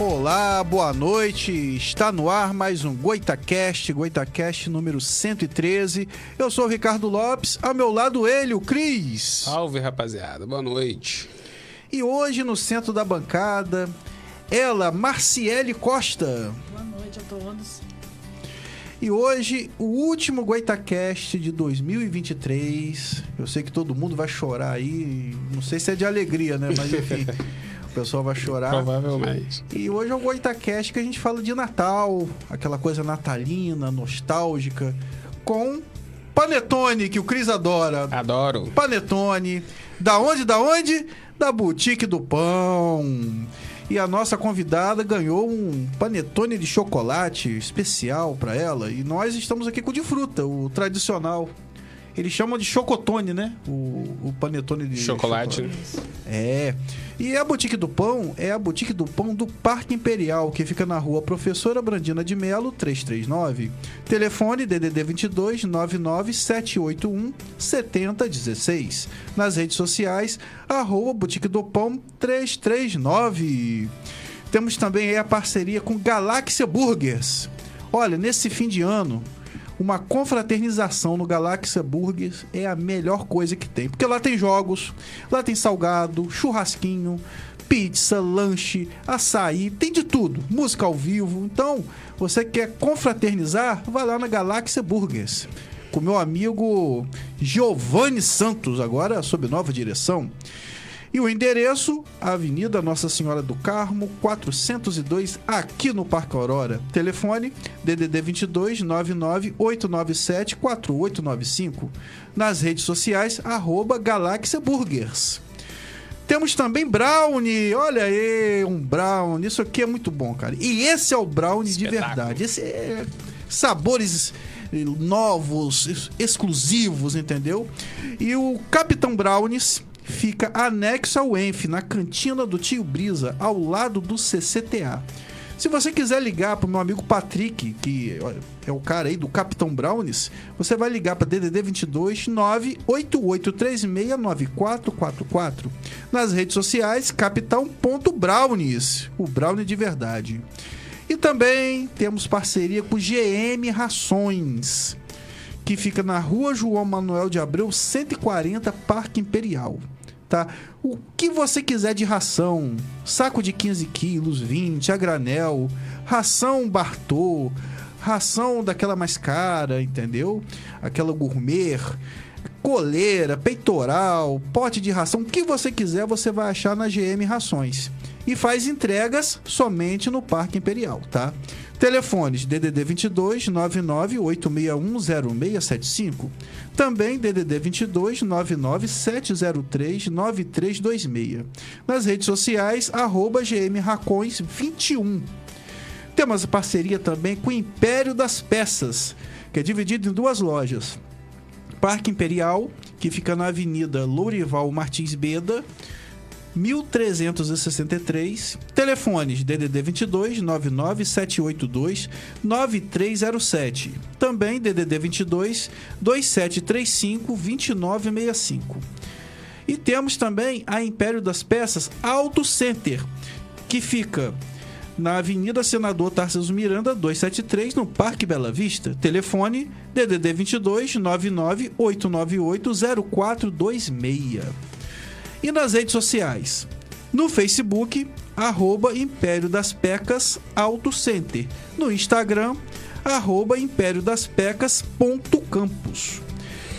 Olá, boa noite. Está no ar mais um Goitacast, Goitacast número 113. Eu sou o Ricardo Lopes, ao meu lado ele, o Cris. Salve, rapaziada. Boa noite. E hoje no centro da bancada, ela, Marciele Costa. Boa noite a todos. E hoje, o último Goitacast de 2023. Eu sei que todo mundo vai chorar aí. Não sei se é de alegria, né? Mas enfim, o pessoal vai chorar. Provavelmente. E hoje é o Goitacast que a gente fala de Natal, aquela coisa natalina, nostálgica, com Panetone, que o Cris adora. Adoro. Panetone. Da onde, da onde? Da Boutique do Pão. E a nossa convidada ganhou um panetone de chocolate especial para ela. E nós estamos aqui com o de fruta, o tradicional. Eles chamam de chocotone, né? O, o panetone de Chocolate. né? é. E a Boutique do Pão é a Boutique do Pão do Parque Imperial, que fica na rua Professora Brandina de Melo, 339. Telefone DDD 22 99 781 7016. Nas redes sociais, arroba Boutique do Pão 339. Temos também aí a parceria com Galáxia Burgers. Olha, nesse fim de ano, uma confraternização no Galáxia Burgers é a melhor coisa que tem. Porque lá tem jogos, lá tem salgado, churrasquinho, pizza, lanche, açaí, tem de tudo. Música ao vivo. Então, você quer confraternizar? Vai lá na Galáxia Burgers. Com meu amigo Giovanni Santos, agora sob nova direção. E o endereço, Avenida Nossa Senhora do Carmo, 402, aqui no Parque Aurora. Telefone DDD 22 99 897 4895. Nas redes sociais, arroba Galáxia Burgers. Temos também brownie. Olha aí, um brownie. Isso aqui é muito bom, cara. E esse é o brownie de Espetáculo. verdade. Esse é sabores novos, ex- exclusivos, entendeu? E o Capitão Brownies fica anexo ao Enf, na cantina do Tio Brisa, ao lado do CCTA. Se você quiser ligar pro meu amigo Patrick, que é o cara aí do Capitão Brownies, você vai ligar para DDD 22 988369444. Nas redes sociais, capitão.brownies, o brownie de verdade. E também temos parceria com GM Rações, que fica na Rua João Manuel de Abreu, 140, Parque Imperial. Tá? O que você quiser de ração, saco de 15 quilos, 20, a granel, ração Bartô, ração daquela mais cara, entendeu? Aquela gourmet, coleira, peitoral, pote de ração, o que você quiser você vai achar na GM Rações. E faz entregas somente no Parque Imperial, tá? Telefones DDD 22 99 861 0675. Também DDD 22 99 703 9326. Nas redes sociais, arroba GM Racões 21. Temos parceria também com o Império das Peças, que é dividido em duas lojas. Parque Imperial, que fica na Avenida Lourival Martins Beda, 1363. Telefones DDD 22 99 782 9307. Também DDD 22 2735 2965. E temos também a Império das Peças Auto Center, que fica na Avenida Senador Tarcísio Miranda, 273, no Parque Bela Vista. Telefone DDD 22 99 898 0426. E nas redes sociais? No Facebook, arroba Império das Pecas Auto Center. No Instagram, arroba Império das Pecas ponto campus.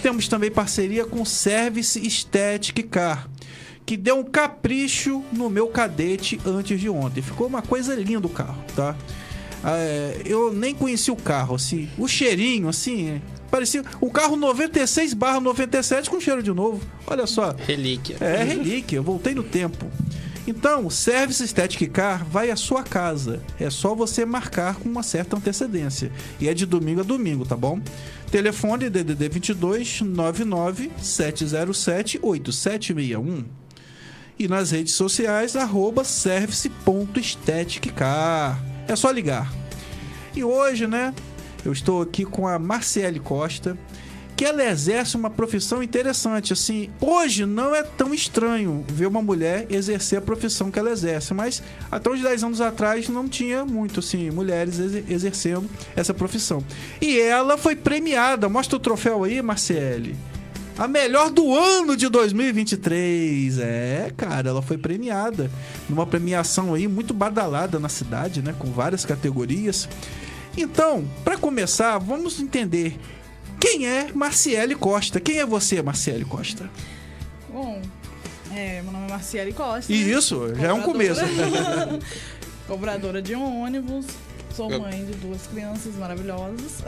Temos também parceria com Service Static Car, que deu um capricho no meu cadete antes de ontem. Ficou uma coisa linda o carro, tá? É, eu nem conheci o carro, assim. O cheirinho, assim, é, parecia o carro 96 barra 97 com cheiro de novo. Olha só. Relíquia. É, relíquia, eu voltei no tempo. Então, o Service Static Car vai à sua casa. É só você marcar com uma certa antecedência. E é de domingo a domingo, tá bom? Telefone DDD 22 99 707 8761. E nas redes sociais, arroba service.staticcar. É só ligar. E hoje, né, eu estou aqui com a Marciele Costa, porque ela exerce uma profissão interessante. Assim, hoje não é tão estranho ver uma mulher exercer a profissão que ela exerce, mas até uns 10 anos atrás não tinha muito, assim, mulheres exer- exercendo essa profissão. E ela foi premiada. Mostra o troféu aí, Marcele. A melhor do ano de 2023. É, cara, ela foi premiada numa premiação aí muito badalada na cidade, né, com várias categorias. Então, para começar, vamos entender quem é Marciele Costa. Quem é você, Marciele Costa? Bom, é, meu nome é Marciele Costa. E isso, já é um começo. Cobradora. De um ônibus. Sou mãe de duas crianças maravilhosas.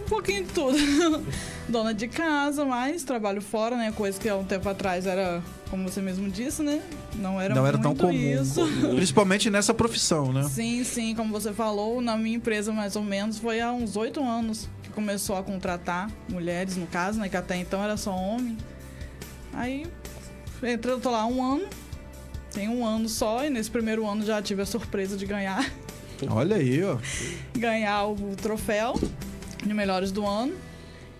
Um pouquinho de tudo. Dona de casa, mas trabalho fora, né? Coisa que há um tempo atrás era, como você mesmo disse, né? Não era Não era tão muito comum, isso. principalmente nessa profissão, né? Sim, sim, como você falou, na minha empresa mais ou menos foi há uns oito anos que começou a contratar mulheres, no caso, né? Que até então era só homem. Aí, entrei, eu tô lá um ano, tem um ano só, e nesse primeiro ano já tive a surpresa de ganhar, Olha aí, ó. ganhar o troféu de melhores do ano.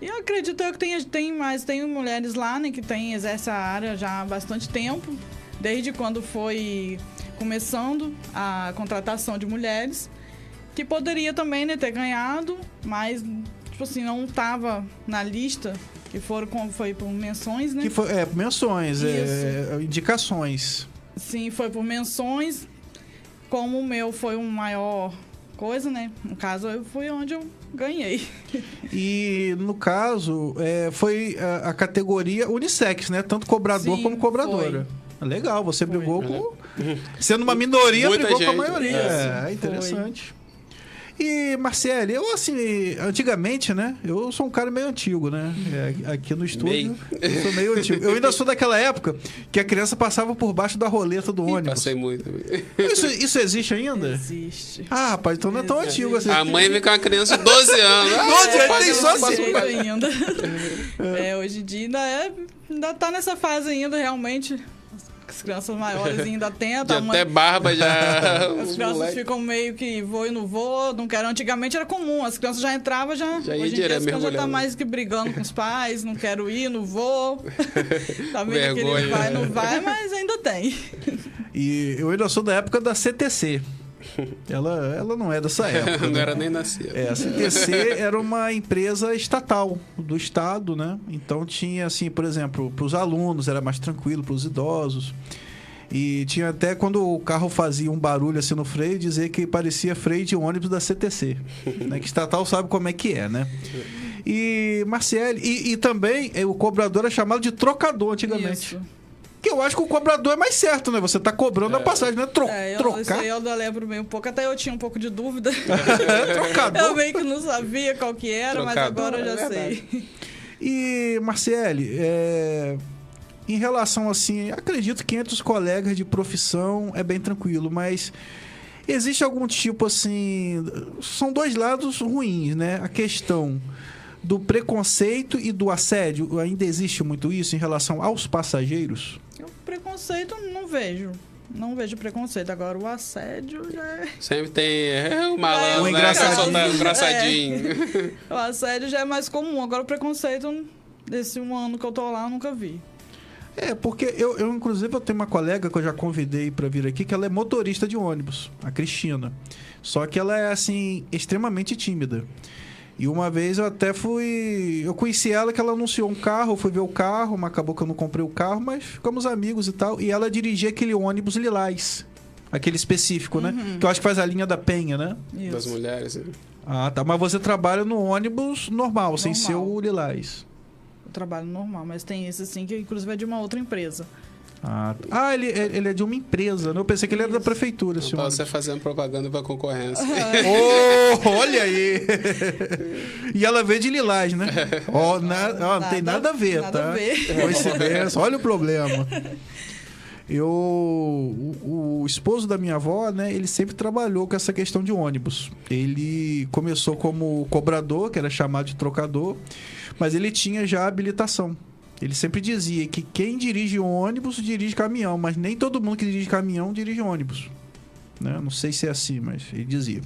E eu acredito eu que tem, tem mais, tem mulheres lá, né, que tem, exerce a área já há bastante tempo, desde quando foi começando a contratação de mulheres, que poderia também, né, ter ganhado, mas, tipo assim, não tava na lista, que foram, foi por menções, né? Que foi, é, menções, é, indicações. Sim, foi por menções. Como o meu foi um maior coisa, né? No caso, eu fui onde eu ganhei. E no caso, é, foi a, a categoria unissex, né? Tanto cobrador Sim, como cobradora. Legal, você brigou com. Sendo uma minoria, Muita brigou com a gente, maioria. é. É, interessante. E, Marcele, eu assim, antigamente, né? Eu sou um cara meio antigo, né? É, aqui no estúdio. Meio. Eu sou meio antigo. Eu ainda sou daquela época que a criança passava por baixo da roleta do ônibus. Passei muito. Isso, isso existe ainda? Existe. Ah, rapaz, então não é tão Existe. antigo assim. A mãe vem com uma criança de 12 anos. Ah, 12 anos, tem só assim. ainda. É, hoje em dia ainda é. Ainda tá nessa fase ainda, realmente. As crianças maiores ainda tentam. Mãe- até barba já. As crianças moleque. ficam meio que vou e não vou, não quero. Antigamente era comum, as crianças já entravam, já. Já hoje em dia as crianças já tá mais que brigando com os pais, não quero ir, não vou. tá vendo que ele vai, não vai, mas ainda tem. E eu ainda sou da época da CTC. Ela, ela não é dessa época. Não né? era nem nascido. É, a CTC era uma empresa estatal do estado, né? Então tinha assim, por exemplo, para os alunos era mais tranquilo, para os idosos. E tinha até quando o carro fazia um barulho assim no freio, dizer que parecia freio de ônibus da CTC. né? Que estatal sabe como é que é, né? E Marciele, e, e também eh, o cobrador é chamado de trocador antigamente. Isso. Que eu acho que o cobrador é mais certo, né? Você tá cobrando a passagem, né? Tro É, eu, isso trocar. aí eu lembro meio um pouco, até eu tinha um pouco de dúvida. Trocador. Eu meio que não sabia qual que era, mas Trocador, agora eu já é sei. E, Marcele, é, em relação assim, acredito que entre os colegas de profissão é bem tranquilo, mas existe algum tipo assim. São dois lados ruins, né? A questão do preconceito e do assédio, ainda existe muito isso em relação aos passageiros? Eu, preconceito não vejo. Não vejo preconceito. Agora o assédio já é. Sempre tem é, o malandro, Um né? engraçadinho. Um engraçadinho. O assédio já é mais comum. Agora o preconceito, desse um ano que eu tô lá, eu nunca vi. É, porque eu, eu, inclusive, eu tenho uma colega que eu já convidei pra vir aqui, que ela é motorista de ônibus, a Cristina. Só que ela é, assim, extremamente tímida. E uma vez eu até fui. Eu conheci ela que ela anunciou um carro, eu fui ver o carro, mas acabou que eu não comprei o carro, mas ficamos amigos e tal. E ela dirigia aquele ônibus lilás. Aquele específico, né? Que eu acho que faz a linha da Penha, né? Das Isso. mulheres. né? Ah, tá. Mas você trabalha no ônibus normal, sem ser Normal. o lilás. Eu trabalho normal, mas tem esse assim que inclusive é de uma outra empresa. Ah, ah ele, ele é de uma empresa, né? Eu pensei que ele era da prefeitura, ônibus. você fazendo propaganda pra concorrência. Oh, olha aí! e ela veio de Lilás, né? Ó, na- ó, não tem nada a ver, nada tá? a ver. Coincidência, olha o problema. Eu, o, o esposo da minha avó, né, ele sempre trabalhou com essa questão de ônibus. Ele começou como cobrador, que era chamado de trocador, mas ele tinha já habilitação. Ele sempre dizia que quem dirige ônibus dirige caminhão, mas nem todo mundo que dirige caminhão dirige ônibus. Né? Não sei se é assim, mas ele dizia.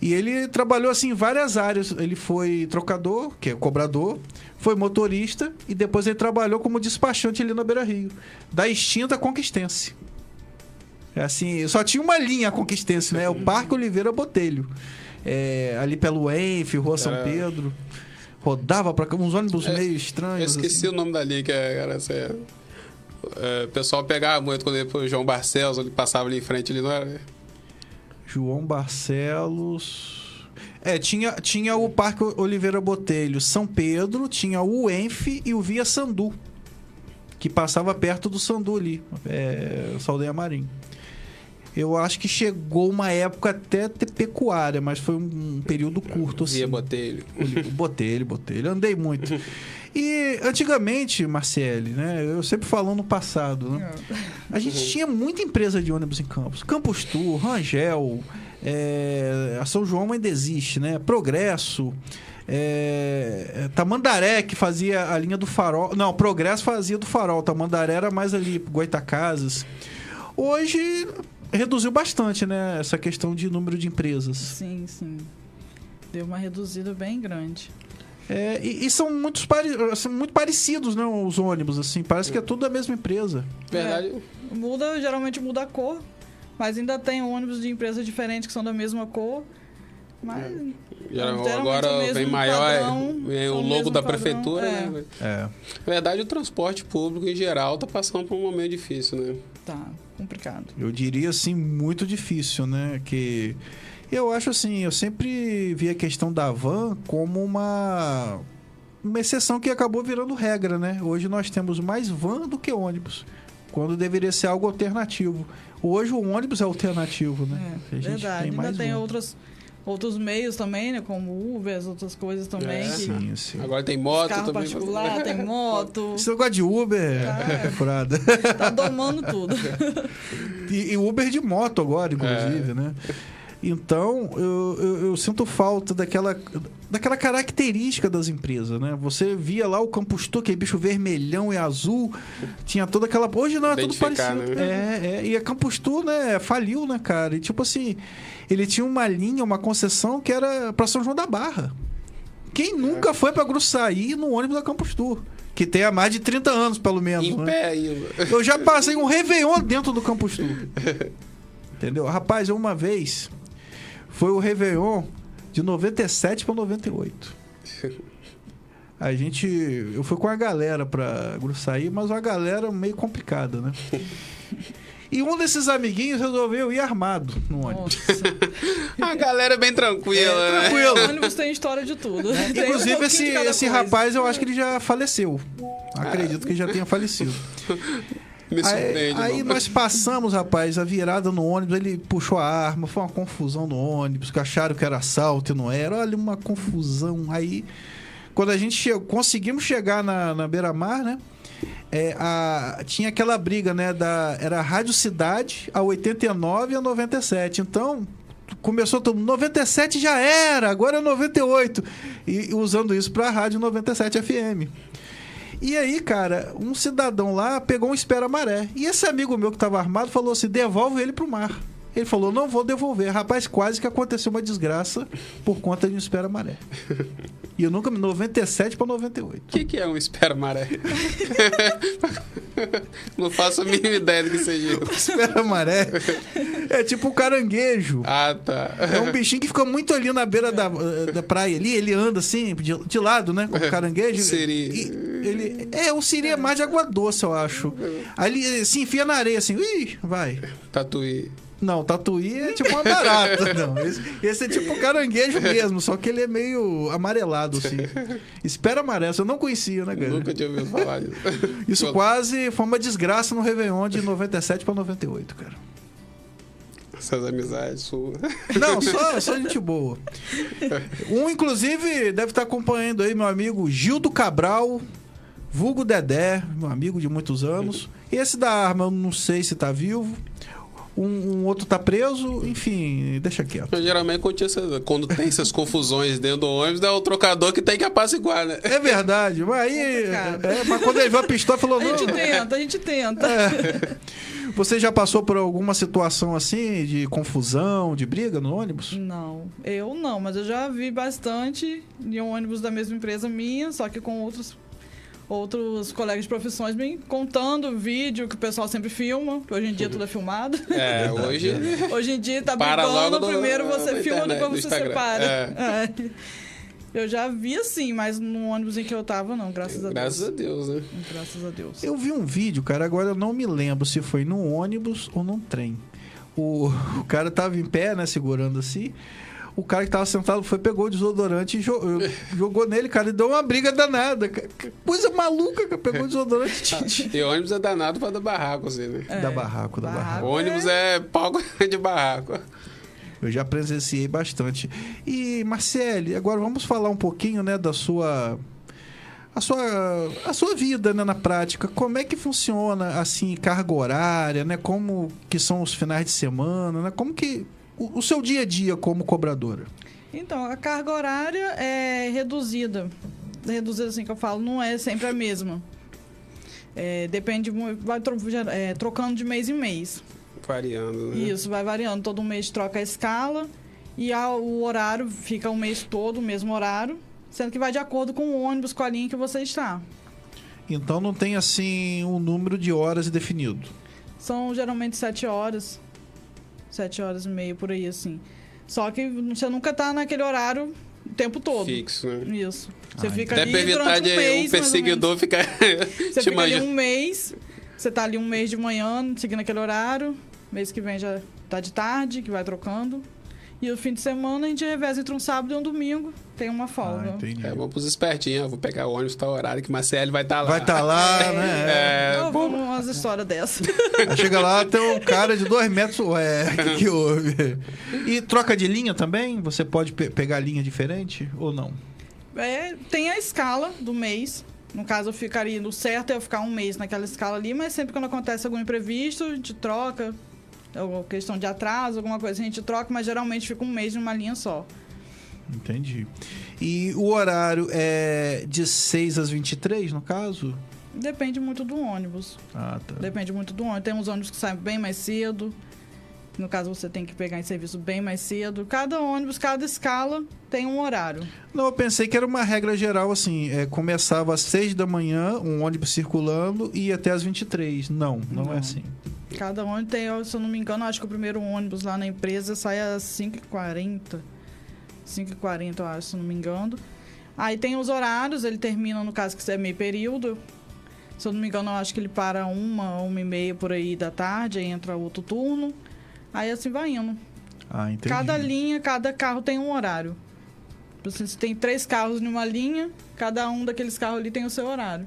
E ele trabalhou assim em várias áreas. Ele foi trocador, que é cobrador, foi motorista e depois ele trabalhou como despachante ali na Beira Rio, da extinta Conquistense. É assim, só tinha uma linha Conquistense, né? O Parque Oliveira Botelho. É, ali pelo Enf, Rua São Era- Pedro. Rodava pra cá, uns ônibus É, meio Eu estranhos. esqueci assim. o nome da linha, que era essa. é, o pessoal pegava muito quando ele foi o João Barcelos, ele passava ali em frente, ele não era. João Barcelos. É, tinha, tinha o Parque Oliveira Botelho, São Pedro, tinha o Enf e o Via Sandu, que passava perto do Sandu ali, é, Saldanha Marim. Eu acho que chegou uma época até ter pecuária, mas foi um período curto assim. Via Botelho. Botelho, Botelho. Andei muito. E antigamente, Marcele, né? Eu sempre falo no passado, né? A gente tinha muita empresa de ônibus em Campos. Campos Tour, Rangel, é, a São João ainda existe, né? Progresso. é, Tamandaré, que fazia a linha do farol. Não, Progresso fazia do farol. Tamandaré era mais ali, Goitacazes. Hoje reduziu bastante, né? Essa questão de número de empresas. Sim, sim. Deu uma reduzida bem grande. É, e, e são, muitos pare- são muito parecidos, né? Os ônibus, assim. Parece que é tudo da mesma empresa. Verdade, Muda, geralmente muda a cor, mas ainda tem ônibus de empresas diferentes que são da mesma cor. Mas geralmente é agora vem maior, padrão, vem são o logo da padrão, prefeitura, é. né? É. Na verdade, o transporte público em geral tá passando por um momento difícil, né? Tá complicado. Eu diria assim, muito difícil, né? Que eu acho assim, eu sempre vi a questão da van como uma uma exceção que acabou virando regra, né? Hoje nós temos mais van do que ônibus, quando deveria ser algo alternativo. Hoje o ônibus é alternativo, né? É, verdade. Ainda mais tem van. outras, outros meios também, né? Como Uber, as outras coisas também. É. Sim, sim. Agora tem moto carro também. particular, tem moto. Esse negócio de Uber é, é furada. Tá domando tudo. E, e Uber de moto agora, inclusive, É. né? Então, eu, eu, eu sinto falta daquela, daquela característica das empresas, né? Você via lá o Campus Tour, aquele bicho vermelhão e azul, tinha toda aquela... Hoje não, é tudo parecido. né? É, é, e a Campus Tour, né, faliu, né, cara? E tipo assim, ele tinha uma linha, uma concessão que era pra São João da Barra. Quem nunca foi pra Gruçaí no ônibus da Campus Tour? Que tem há mais de 30 anos, pelo menos, Em né? pé ainda. Eu já passei um Réveillon dentro do Campus Tour. Entendeu? Rapaz, uma vez foi o Réveillon de 97 para 98. A gente. Eu fui com a galera pra Gruçaí, mas uma galera meio complicada, né? E um desses amiguinhos resolveu ir armado no ônibus. Nossa. A galera é bem tranquila, É, né? tranquilo. O ônibus tem história de tudo. Um Inclusive, pouquinho esse, esse coisa. rapaz, eu acho que ele já faleceu. Acredito que já tenha falecido. Me Aí, surpreende. aí não. nós passamos, rapaz, a virada no ônibus, ele puxou a arma, foi uma confusão no ônibus, que acharam que era assalto e não era. Olha, uma confusão. Aí, quando a gente chegou, conseguimos chegar na, na beira-mar, né? É, a- tinha aquela briga, né? Da, era a Rádio Cidade, a 89 e a 97. Então, começou todo mundo, 97 já era, agora é 98. E usando isso pra Rádio 97 FM. E aí, cara, um cidadão lá pegou um espera-maré. E esse amigo meu que tava armado falou assim: devolve ele pro mar. Ele falou: não vou devolver. Rapaz, quase que aconteceu uma desgraça por conta de um espera-maré. E eu nunca me. 97 pra 98. O que, que é um espera-maré? não faço a mínima ideia do que seja. Espera-maré é tipo um caranguejo. Ah, tá. É um bichinho que fica muito ali na beira da, da praia ali. Ele anda assim, de, de lado, né? Com o caranguejo. Siri. E ele, é, o siri é mais de água doce, eu acho. Aí ele se enfia na areia assim. Ih, vai. Tatuí. Não, tatuí é tipo uma barata. Não, esse, esse é tipo caranguejo mesmo, só que ele é meio amarelado, assim. Espera amarelo, eu não conhecia, né, cara? Nunca tinha ouvido falar disso. Isso quase foi uma desgraça no Réveillon de 97 pra 98, cara. Essas amizades suas. Não, só, só gente boa. Um, inclusive, deve estar acompanhando aí meu amigo Gildo Cabral, vulgo Dedé, meu amigo de muitos anos. Esse da arma, eu não sei se tá vivo. Um, um outro tá preso, enfim, deixa quieto. Mas, geralmente, quando, tem essas confusões dentro do ônibus, é o trocador que tem que apaciguar, né? É verdade, mas aí. Complicado. é, mas quando ele viu a pistola, falou: A não. gente tenta, a gente tenta. É. Você já passou por alguma situação assim de confusão, de briga no ônibus? Não, eu não, mas eu já vi bastante em um ônibus da mesma empresa minha, só que com outros outros colegas de profissões me contando vídeo que o pessoal sempre filma, que hoje em dia tudo é filmado. É, hoje. Hoje em dia tá Para no- primeiro você filma, internet, depois no você Instagram. separa. É. É. Eu já vi assim, mas no ônibus em que eu tava, não, graças a Graças a Deus. Deus, né? Graças a Deus. Eu vi um vídeo, cara, agora eu não me lembro se foi num ônibus ou num trem. O, o cara tava em pé, né, segurando assim. O cara que tava sentado foi, pegou o desodorante e jo- jogou nele, cara, e deu uma briga danada. Coisa maluca, cara. Pegou o desodorante E ônibus é danado pra dar barraco, assim, né? É, da barraco, da barraco. barraco. O ônibus é palco de barraco. Eu já presenciei bastante. E, Marcele, agora vamos falar um pouquinho, né, da sua. A sua, a sua vida né, na prática, como é que funciona assim, carga horária, né? Como que são os finais de semana, né? Como que. O, o seu dia a dia como cobradora. Então, a carga horária é reduzida. Reduzida, assim que eu falo, não é sempre a mesma. É, depende muito, vai é, trocando de mês em mês. Variando, né? Isso, vai variando. Todo mês troca a escala e a- o horário fica o mês todo, o mesmo horário, sendo que vai de acordo com o ônibus, com a linha que você está. Então não tem assim um número de horas definido. São geralmente sete horas, sete horas e meia por aí, assim. Só que você nunca tá naquele horário o tempo todo. Fixo, né? Isso. Você Ah, fica Até ali evitar durante um mês, o perseguidor ficar Você fica ali manjando. um mês, você tá ali um mês de manhã, seguindo aquele horário. Mês que vem já tá de tarde, que vai trocando. E o fim de semana a gente reveza entre um sábado e um domingo. Tem uma folga. Ah, entendi. É, vamos pros espertinhos. ó, Vou pegar o ônibus tal horário que Marcelo vai estar lá. Vai estar lá, né? É, Eu bom, vou umas histórias dessas. Chega lá, tem um cara de dois metros. Ué, o que, que houve? E troca de linha também? Você pode pe- pegar linha diferente ou não? É, tem a escala do mês. No caso, eu ficaria no certo é eu ficar um mês naquela escala ali, mas sempre quando acontece algum imprevisto, a gente troca. Ou questão de atraso, alguma coisa, a gente troca, mas geralmente fica um mês numa linha só. Entendi. E o horário é de 6 às 23, no caso? Depende muito do ônibus. Ah, tá. Depende muito do ônibus. Tem uns ônibus que saem bem mais cedo. No caso, você tem que pegar em serviço bem mais cedo. Cada ônibus, cada escala tem um horário. Não, eu pensei que era uma regra geral assim: é, começava às 6 da manhã, um ônibus circulando, e até às 23. Não, não, é Não. assim. Cada ônibus tem, se eu não me engano, acho que o primeiro ônibus lá na empresa sai às 5h40. 5h40, eu acho, se eu não me engano. Aí tem os horários, ele termina, no caso, que é meio período. Se eu não me engano, eu acho que ele para uma, uma e meia por aí da tarde, aí entra outro turno. Aí assim vai indo. Ah, entendi. Cada linha, cada carro tem um horário. Tipo assim, se tem três carros numa linha, cada um daqueles carros ali tem o seu horário.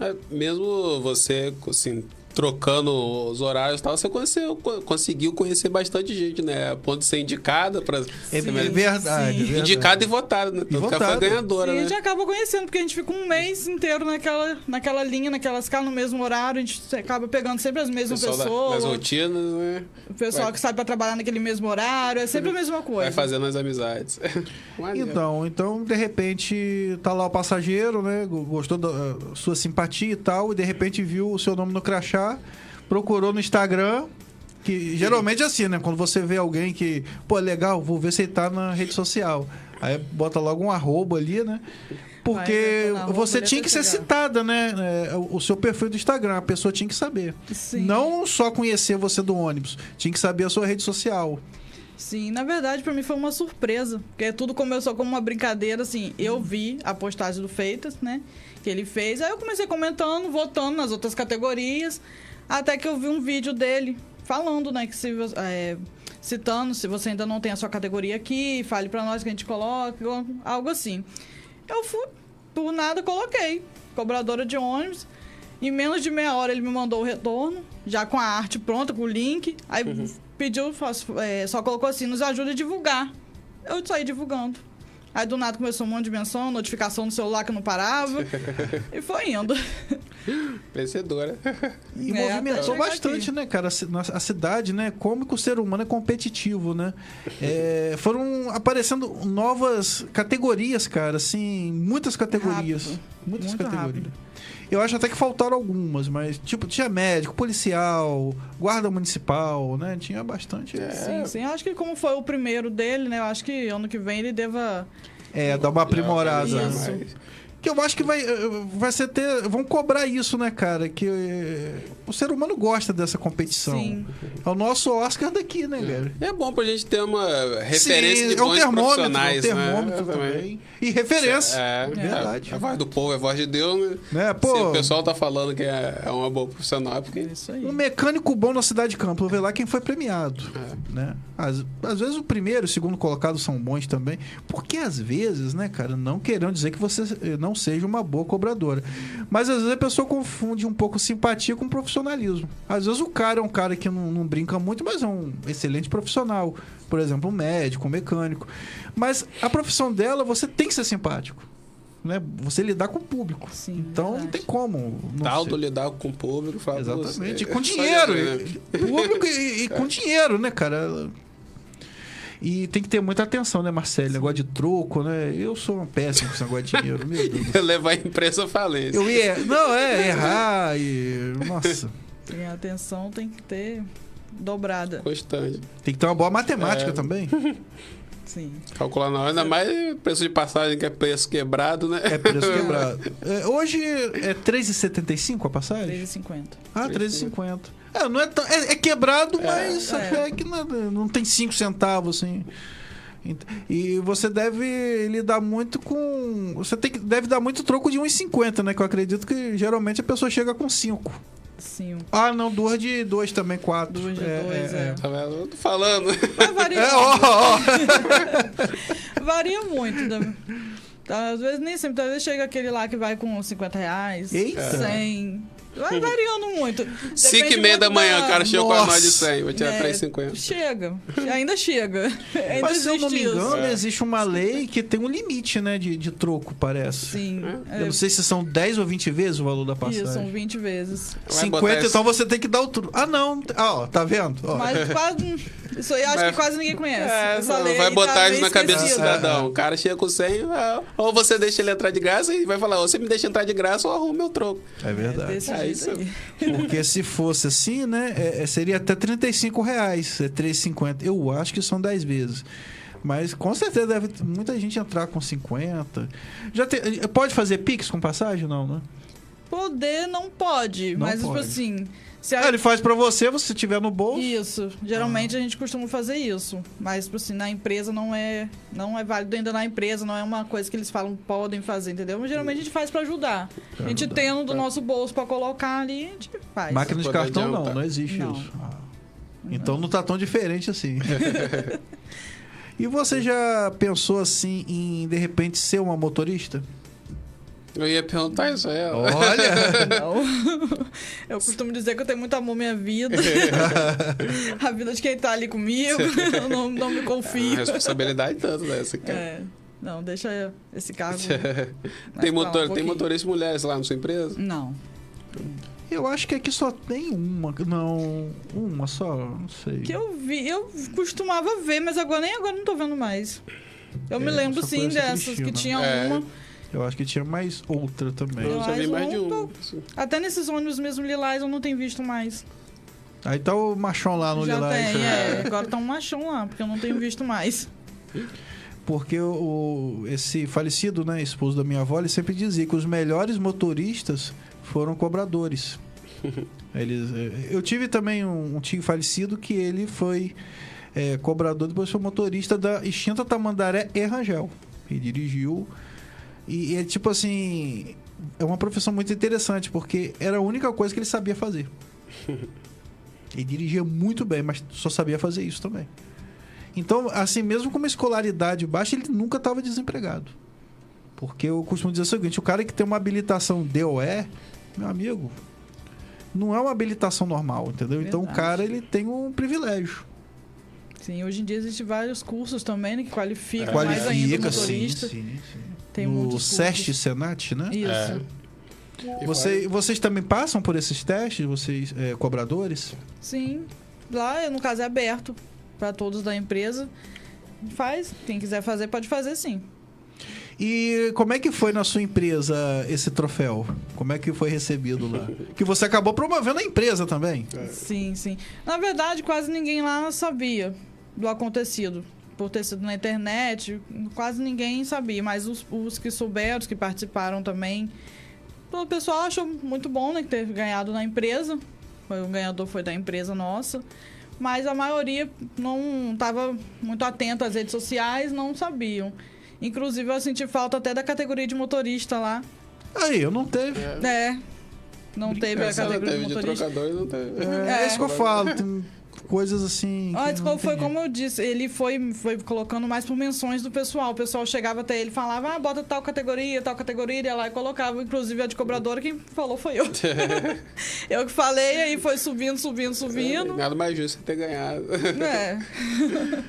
é, mesmo você, assim, trocando os horários e tal, você conheceu, co- conseguiu conhecer bastante gente, né? A ponto de ser indicada para É verdade. Indicada e votada, né? Que ela foi votada. ganhadora, E a né? gente acaba conhecendo, porque a gente fica um mês inteiro naquela, naquela linha, naquela escala, no mesmo horário, a gente acaba pegando sempre as mesmas Pessoal da- pessoas. das rotinas, né? o pessoal vai- que sai pra trabalhar naquele mesmo horário, é sempre a mesma coisa. Vai fazendo as amizades. Então, então, de repente, tá lá o passageiro, né? Gostou da eh, sua simpatia e tal, e de repente viu o seu nome no crachá, procurou no Instagram, que geralmente é assim, né? Quando você vê alguém que, pô, legal, vou ver se ele tá na rede social. Aí bota logo um arroba ali, né? Porque você tinha que ser citada, né? É, o seu perfil do Instagram, a pessoa tinha que saber. Sim. Não só conhecer você do ônibus, tinha que saber a sua rede social. Sim, na verdade, pra mim foi uma surpresa. Porque tudo começou como uma brincadeira, assim. Eu vi a postagem do Feitas, né? Que ele fez. Aí eu comecei comentando, votando nas outras categorias. Até que eu vi um vídeo dele falando, né? Que se, é, citando, se você ainda não tem a sua categoria aqui, fale pra nós que a gente coloca, algo assim. Eu fui, por nada, coloquei. Cobradora de ônibus. Em menos de meia hora ele me mandou o retorno, já com a arte pronta, com o link. Aí pediu, faz- é, só colocou assim, nos ajuda a divulgar. Eu saí divulgando. Aí do nada começou um monte de menção, notificação no celular que não parava. e foi indo. Vencedora. E É, movimentou chegar bastante, aqui. né, cara? A cidade, né? Como que o ser humano é competitivo, né? É, foram aparecendo novas categorias, cara, assim, muitas categorias. Rápido. Muitas Muito categorias. rápido. Eu acho até que faltaram algumas, mas, tipo, tinha médico, policial, guarda municipal, né? Tinha bastante. É, Sim, sim. Acho que como foi o primeiro dele, né? Eu acho que ano que vem ele deva. é dar uma aprimorada. Isso. né? Que eu acho que vai, eh, vai ser ter. Vão cobrar isso, né, cara? Que eh, o ser humano gosta dessa competição. Sim. É o nosso Oscar daqui, né, cara? É bom pra gente ter uma referência Sim, de é um bons termômetro, profissionais, é um termômetro né? também. E referência. É, Verdade. A voz do povo é a voz de Deus, né? Né? Se Pô, o pessoal tá falando que é é uma boa profissional, é porque. Isso aí. um mecânico bom na cidade de Campo, vê lá quem foi premiado. É. Né? Às, às vezes o primeiro e o segundo colocado são bons também. Porque às vezes, né, cara, não querendo dizer que você eh, não seja uma boa cobradora. Mas às vezes a pessoa confunde um pouco simpatia com profissionalismo. Às vezes o cara é um cara que não, não brinca muito, mas é um excelente profissional. Por exemplo, um médico, um mecânico. Mas a profissão dela, você tem que ser simpático. Né? Você lidar com o público. Sim, Então não verdade. tem como. Não Tal ser. do lidar com o público, fala Exatamente. você. E com É dinheiro. Público e, e com dinheiro, né, cara? E tem que ter muita atenção, né, Marcelo? Negócio de troco, né? Eu sou um péssimo com esse negócio de dinheiro, meu Deus. Levar a empresa à falência. Eu ia. Não, é, errar e. Nossa. Tem atenção tem que ter dobrada. Constante. Tem que ter uma boa matemática É. também. Sim. Calcular na hora, ainda mais preço de passagem que é preço quebrado, né? É preço quebrado. É, hoje é 3,75 a passagem? 3,50. Ah, 3,50. É, não é, tão, é, é quebrado, mas É. até que não, não tem 5 centavos, assim. E você deve lidar muito com. Você tem que, deve dar muito troco de 1,50, né? Que eu acredito que geralmente a pessoa chega com 5. Sim. Ah, não, duas de 2 também, 4. Duas de dois, é. Tá vendo? Eu tô falando. Mas varia, É, ó, ó. varia muito. né? Tá, Às vezes nem sempre. Às vezes chega aquele lá que vai com 50 reais, Eita. 100. Vai variando muito. 5 e meia da manhã, o cara chegou com nós de 100, vou tirar É, 3,50. Chega. Ainda chega. Ainda Mas se eu não me existe isso. engano, É. existe uma lei que tem um limite, né? De, de troco, parece. Sim. Eu não sei se são 10 ou 20 vezes o valor da Isso, passagem. são 20 vezes. Vai 50, botar esse- então você tem que dar o troco. Ah, não. Ah, ó, tá vendo? Ó. Mas quase. Isso aí acho Vai- que quase ninguém conhece. É, Essa não lei vai aí botar tá isso na cabeça do cidadão. O cara chega com 100, ah, ou você deixa ele entrar de graça e vai falar, ou você me deixa entrar de graça ou arruma meu troco. É É verdade. desse É isso. aí. Porque se fosse assim, né? é- é- seria até 35 reais. É 3,50. Eu acho que são 10 vezes. Mas com certeza deve muita gente entrar com 50. Já tem- pode fazer Pix com passagem? Não, né? Poder não pode, Não mas pode. tipo assim. Se a- Ah, ele faz pra você, você tiver no bolso. Isso. Geralmente a gente costuma fazer isso. Mas, tipo assim, na empresa não é. Não é válido ainda na empresa, não é uma coisa que eles falam podem fazer, entendeu? Mas geralmente a gente faz pra ajudar. Pra a gente ajudar. tendo do nosso bolso pra colocar ali, a gente faz. Máquina de cartão não, não existe Não. isso. Ah. Então não tá tão diferente assim. e você já pensou assim em de repente ser uma motorista? Eu ia perguntar isso a ela. Olha! Não. Eu costumo dizer que eu tenho muito amor à minha vida. a vida de quem tá ali comigo. Eu não, não me É confio. responsabilidade tanto dessa, cara. É. Não, deixa esse cargo. tem, lá um motor, tem motoristas mulheres lá na sua empresa? Não. Eu acho que aqui só tem uma. Não, uma só, não sei. Que eu vi, eu costumava ver, mas agora nem agora não tô vendo mais. Eu me É, lembro só sim a dessas, que Cristina. tinha É. uma. Eu acho que tinha mais outra também. Eu já vi mais de ou um. um Até nesses ônibus mesmo lilás eu não tenho visto mais. Aí tá o machão lá no Já Lilás. tem, é. Agora tá um machão lá, porque eu não tenho visto mais. Porque o, esse falecido, né, esposo da minha avó, ele sempre dizia que os melhores motoristas foram cobradores. Eles, eh, eu tive também um, um tio falecido que ele foi eh, cobrador, depois foi motorista da extinta Tamandaré e Rangel. Ele dirigiu. E é tipo assim. É uma profissão muito interessante, porque era a única coisa que ele sabia fazer. Ele dirigia muito bem, mas só sabia fazer isso também. Então, assim, mesmo com uma escolaridade baixa, ele nunca estava desempregado. Porque eu costumo dizer o seguinte: o cara que tem uma habilitação DOE, meu amigo, não é uma habilitação normal, entendeu? Então o Verdade. cara ele tem um privilégio. Sim, hoje em dia existem vários cursos também, né, que qualificam É. mais ainda o Qualifica, sim, motorista. sim, sim. Tem no SEST. Senat, né? Isso. É. E Você, vocês também passam por esses testes, vocês, é, cobradores? Sim. Lá, no caso, é aberto para todos da empresa. Faz. Quem quiser fazer, pode fazer sim. E como é que foi na sua empresa esse troféu? Como é que foi recebido lá? Que você acabou promovendo a empresa também. Sim, sim. Na verdade, quase ninguém lá sabia do acontecido. Por ter sido na internet, quase ninguém sabia. Mas os, os que souberam, os que participaram também. O pessoal achou muito bom, né? Que ter ganhado na empresa. O ganhador foi da empresa nossa. Mas a maioria não estava muito atenta às redes sociais, não sabiam. Inclusive, eu senti falta até da categoria de motorista lá. Aí, eu não teve. É. Não teve a categoria teve de de motorista. trocador e não teve. É, é isso que eu falo. Coisas assim. que Antes, como foi como eu disse, ele foi, foi colocando mais por menções do pessoal. O pessoal chegava até ele e falava, ah, bota tal categoria, tal categoria, ele ia lá e colocava. Inclusive a de cobradora, quem falou foi eu. eu que falei, aí foi subindo, subindo, subindo. Nada mais justo você ter ganhado. É.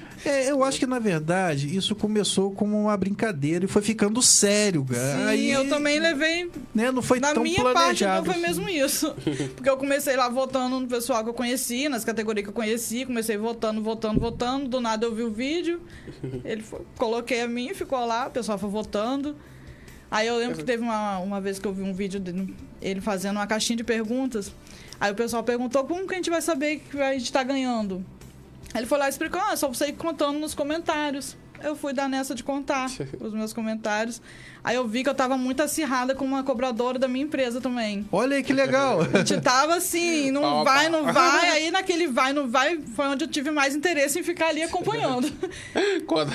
É, eu acho que na verdade isso começou como uma brincadeira e foi ficando sério, cara. Sim, Aí, eu também levei. né, não foi Na tão minha parte, não planejado. foi assim. mesmo isso. Porque eu comecei lá votando no pessoal que eu conheci, nas categorias que eu conheci, comecei votando, votando, votando. Do nada eu vi o vídeo, ele foi, coloquei a minha, ficou lá, o pessoal foi votando. Aí eu lembro que teve uma, uma vez que eu vi um vídeo dele ele fazendo uma caixinha de perguntas. Aí o pessoal perguntou como que a gente vai saber que a gente tá ganhando. Ele foi lá e explicou, ah, só você ir contando nos comentários. Eu fui dar nessa de contar os meus comentários. Aí eu vi que eu tava muito acirrada com uma cobradora da minha empresa também. Olha aí que legal. A gente tava assim, não Pau a vai, não vai. Aí naquele vai, não vai, foi onde eu tive mais interesse em ficar ali acompanhando. Quando...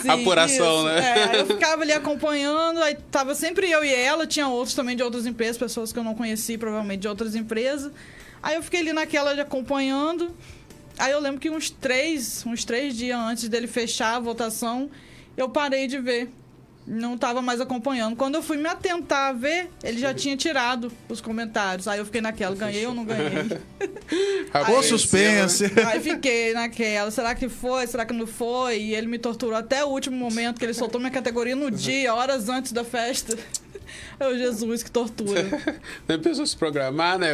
Sim, Apuração, isso. né? É, aí eu ficava ali acompanhando, aí tava sempre eu e ela, tinha outros também de outras empresas, pessoas que eu não conheci, provavelmente de outras empresas. Aí eu fiquei ali naquela de acompanhando. Aí eu lembro que uns três, uns três dias antes dele fechar a votação, eu parei de ver. Não tava mais acompanhando. Quando eu fui me atentar a ver, ele já tinha tirado os comentários. Aí eu fiquei naquela, ganhei ou não ganhei? Aí, suspense. Aí fiquei naquela, será que foi, será que não foi? E ele me torturou até o último momento, que ele soltou minha categoria no dia, horas antes da festa. Eu, Jesus, que tortura. Nem pensou se programar, né?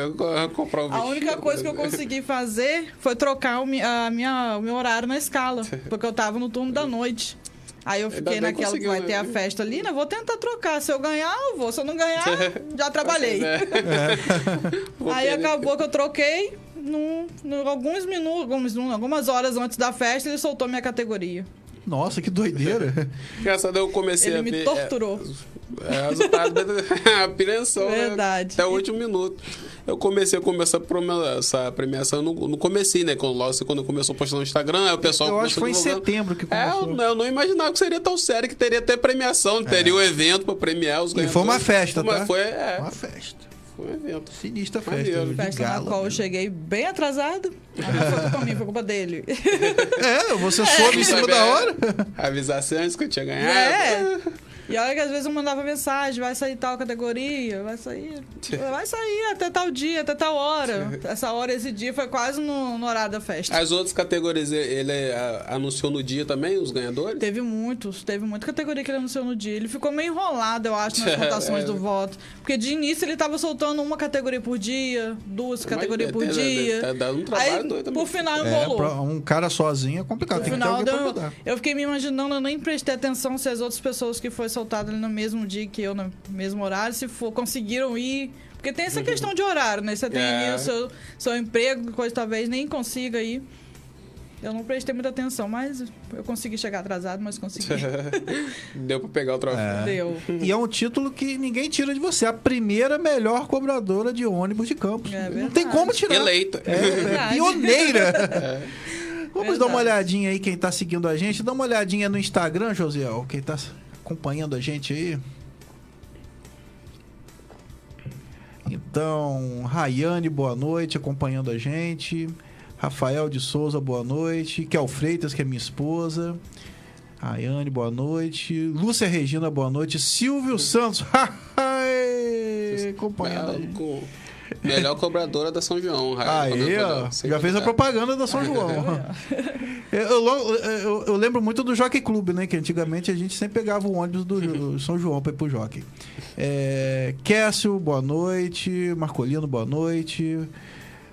Comprar um A única coisa que eu consegui fazer foi trocar o, a minha, o meu horário na escala, porque eu tava no turno da noite. Aí eu fiquei naquela que vai né? ter a festa ali, né? Vou tentar trocar. Se eu ganhar, eu vou. Se eu não ganhar, já trabalhei. É. Aí perder. acabou que eu troquei. Num, num- alguns minutos, alguns, num- algumas horas antes da festa, ele soltou minha categoria. Nossa, que doideira. Engraçado, eu comecei Ele a me ver. torturou. É, é resultado da apreensão, né? Verdade. Até o último minuto. Eu comecei a começar essa premiação no, no comecinho, né? Quando, logo quando começou a postar no Instagram, aí o pessoal eu acho que foi em setembro que É, começou. eu, eu não imaginava que seria tão sério que teria até premiação, teria o evento pra premiar os E foi uma ganhadores. festa, Mas tá? Foi, é, Uma festa. foi um evento. Sinistra festa. Maneiro. Festa na gala, qual eu né? cheguei bem atrasado. Não foi culpa minha, foi culpa dele. É, você soube em cima da é, hora. Avisasse antes que eu tinha ganhado. É. E olha que às vezes eu mandava mensagem, vai sair tal categoria, vai sair. Vai sair até tal dia, até tal hora. Essa hora, esse dia foi quase no, no horário da festa. As outras categorias, ele é, anunciou no dia também, os ganhadores? Teve muitos, teve muita categoria que ele anunciou no dia. Ele ficou meio enrolado, eu acho, nas votações É. do voto. Porque de início ele tava soltando uma categoria por dia, duas categorias por Mas, dia. Tá dando um trabalho Aí, doido também. por final, É, enrolou. um cara sozinho é complicado. No Tem que ter final, ajudar. eu fiquei me imaginando, eu nem prestei atenção se as outras pessoas que foi soltado ali no mesmo dia que eu, no mesmo horário, se for, conseguiram ir. Porque tem essa questão de horário, né? Você tem É. ali o seu, seu emprego, coisa talvez nem consiga ir. Eu não prestei muita atenção, mas eu consegui chegar atrasado, mas consegui. Deu pra pegar o troféu. É. Deu. E é um título que ninguém tira de você. A primeira melhor cobradora de ônibus de campos. É Não verdade. tem como tirar. Eleita. É, é Verdade. pioneira. Vamos dar uma Verdade. olhadinha aí, quem tá seguindo a gente. Dá uma olhadinha no Instagram, Josiel. Quem tá acompanhando a gente aí. Então, Rayane, boa noite, acompanhando a gente. Rafael de Souza, boa noite. Kel Freitas, que é minha esposa. Rayane, boa noite. Lúcia Regina, boa noite. Silvio Santos, acompanhando a gente. Melhor cobradora da São João. Aí, ó, já fez a propaganda da São João. Eu, eu- eu- eu lembro muito do Jockey Clube, né? Que antigamente a gente sempre pegava o ônibus do São João pra ir pro Jockey. É, Kécio, boa noite. Marcolino, boa noite.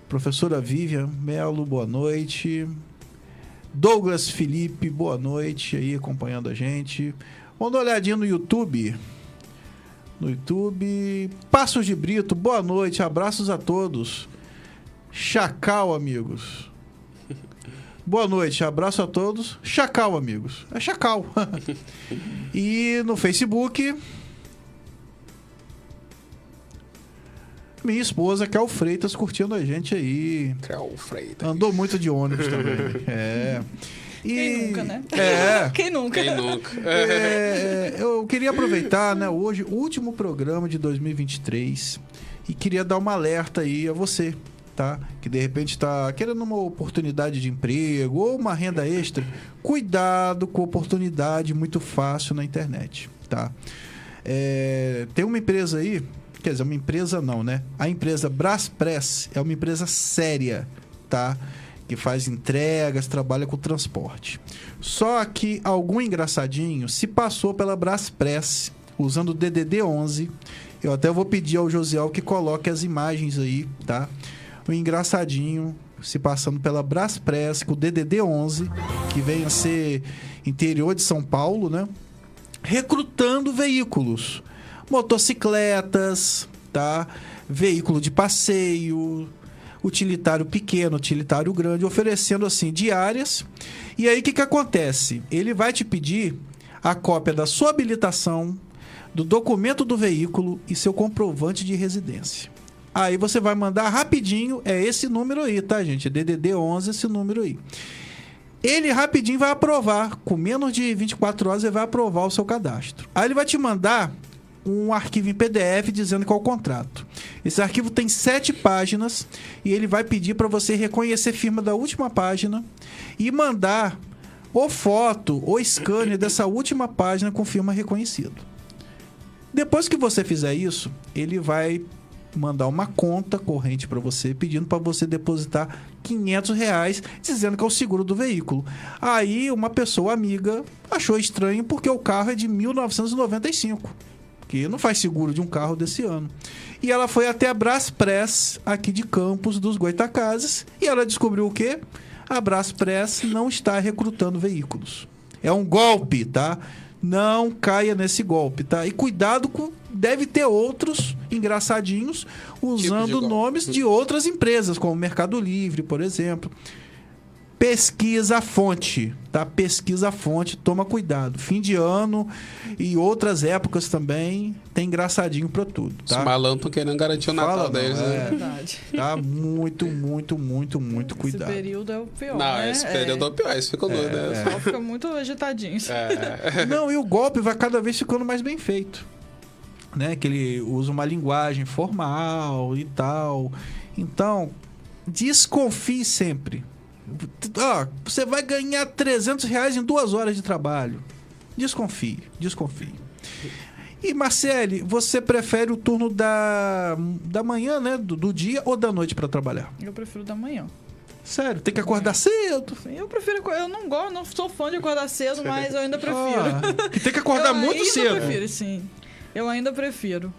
Professora Vivian Melo, boa noite. Douglas Felipe, boa noite aí acompanhando a gente. Vamos dar uma olhadinha no YouTube. No YouTube. Passos de Brito, boa noite. Abraços a todos. Chacal, amigos. Boa noite, abraço a todos. Chacal, amigos. É Chacal. e no Facebook. Minha esposa, Kel Freitas, curtindo a gente aí. Creu Freitas. Andou muito de ônibus também. É. E... Quem nunca, né? É. Quem nunca? Quem nunca? É, eu queria aproveitar, né, hoje, o último programa de 2023 e queria dar uma alerta aí a você, tá? Que de repente está querendo uma oportunidade de emprego ou uma renda extra. Cuidado com oportunidade muito fácil na internet, tá? É, tem uma empresa aí, quer dizer, uma empresa não, né? A empresa Braspress é uma empresa séria, tá? Que faz entregas, trabalha com transporte. Só que algum engraçadinho se passou pela Braspress usando o DDD 11. Eu até vou pedir ao Josiel que coloque as imagens aí, tá? O engraçadinho se passando pela Braspress com o DDD 11, que vem a ser interior de São Paulo, né? recrutando veículos, motocicletas, tá? Veículo de passeio, utilitário pequeno, utilitário grande, oferecendo assim diárias. E aí o que, que acontece? Ele vai te pedir a cópia da sua habilitação, do documento do veículo e seu comprovante de residência. Aí você vai mandar rapidinho, é esse número aí, tá, gente? DDD 11 esse número aí. Ele rapidinho vai aprovar, com menos de 24 horas ele vai aprovar o seu cadastro. Aí ele vai te mandar um arquivo em PDF dizendo qual o contrato. Esse arquivo tem sete páginas e ele vai pedir para você reconhecer firma da última página e mandar ou foto ou scanner dessa última página com firma reconhecido. Depois que você fizer isso, ele vai mandar uma conta corrente para você, pedindo para você depositar 500 reais, dizendo que é o seguro do veículo. Aí uma pessoa amiga achou estranho porque o carro é de 1995, que não faz seguro de um carro desse ano. E ela foi até a Braspress, aqui de Campos dos Goitacazes, e ela descobriu o quê? A Braspress não está recrutando veículos. É um golpe, tá? Não caia nesse golpe, tá? E cuidado com. Deve ter outros engraçadinhos usando golpe. nomes de outras empresas, como Mercado Livre, por exemplo. Pesquisa a fonte, tá? Pesquisa a fonte, toma cuidado. Fim de ano e outras épocas também tem engraçadinho pra tudo, Os tá? malandros estão querendo garantir o Natal Fala, não, deles, é. né? Verdade. Tá? Muito, muito, muito, muito cuidado. Esse período é o pior, Não, né? esse período é o pior, isso ficou doido, O né? pessoal fica muito agitadinho. É. Não, e o golpe vai cada vez ficando mais bem feito. Né? Que ele usa uma linguagem formal e tal. Então, desconfie sempre. Ó, você vai ganhar 300 reais em duas horas de trabalho. Desconfie, desconfie. E Marcele, você prefere o turno da, da manhã, né? Do, do dia ou da noite para trabalhar? Eu prefiro da manhã. Sério, tem que acordar cedo. Eu prefiro. Eu não gosto, não sou fã de acordar cedo, mas eu ainda prefiro. Ah, que tem que acordar eu muito ainda cedo. prefiro, sim. Eu ainda prefiro.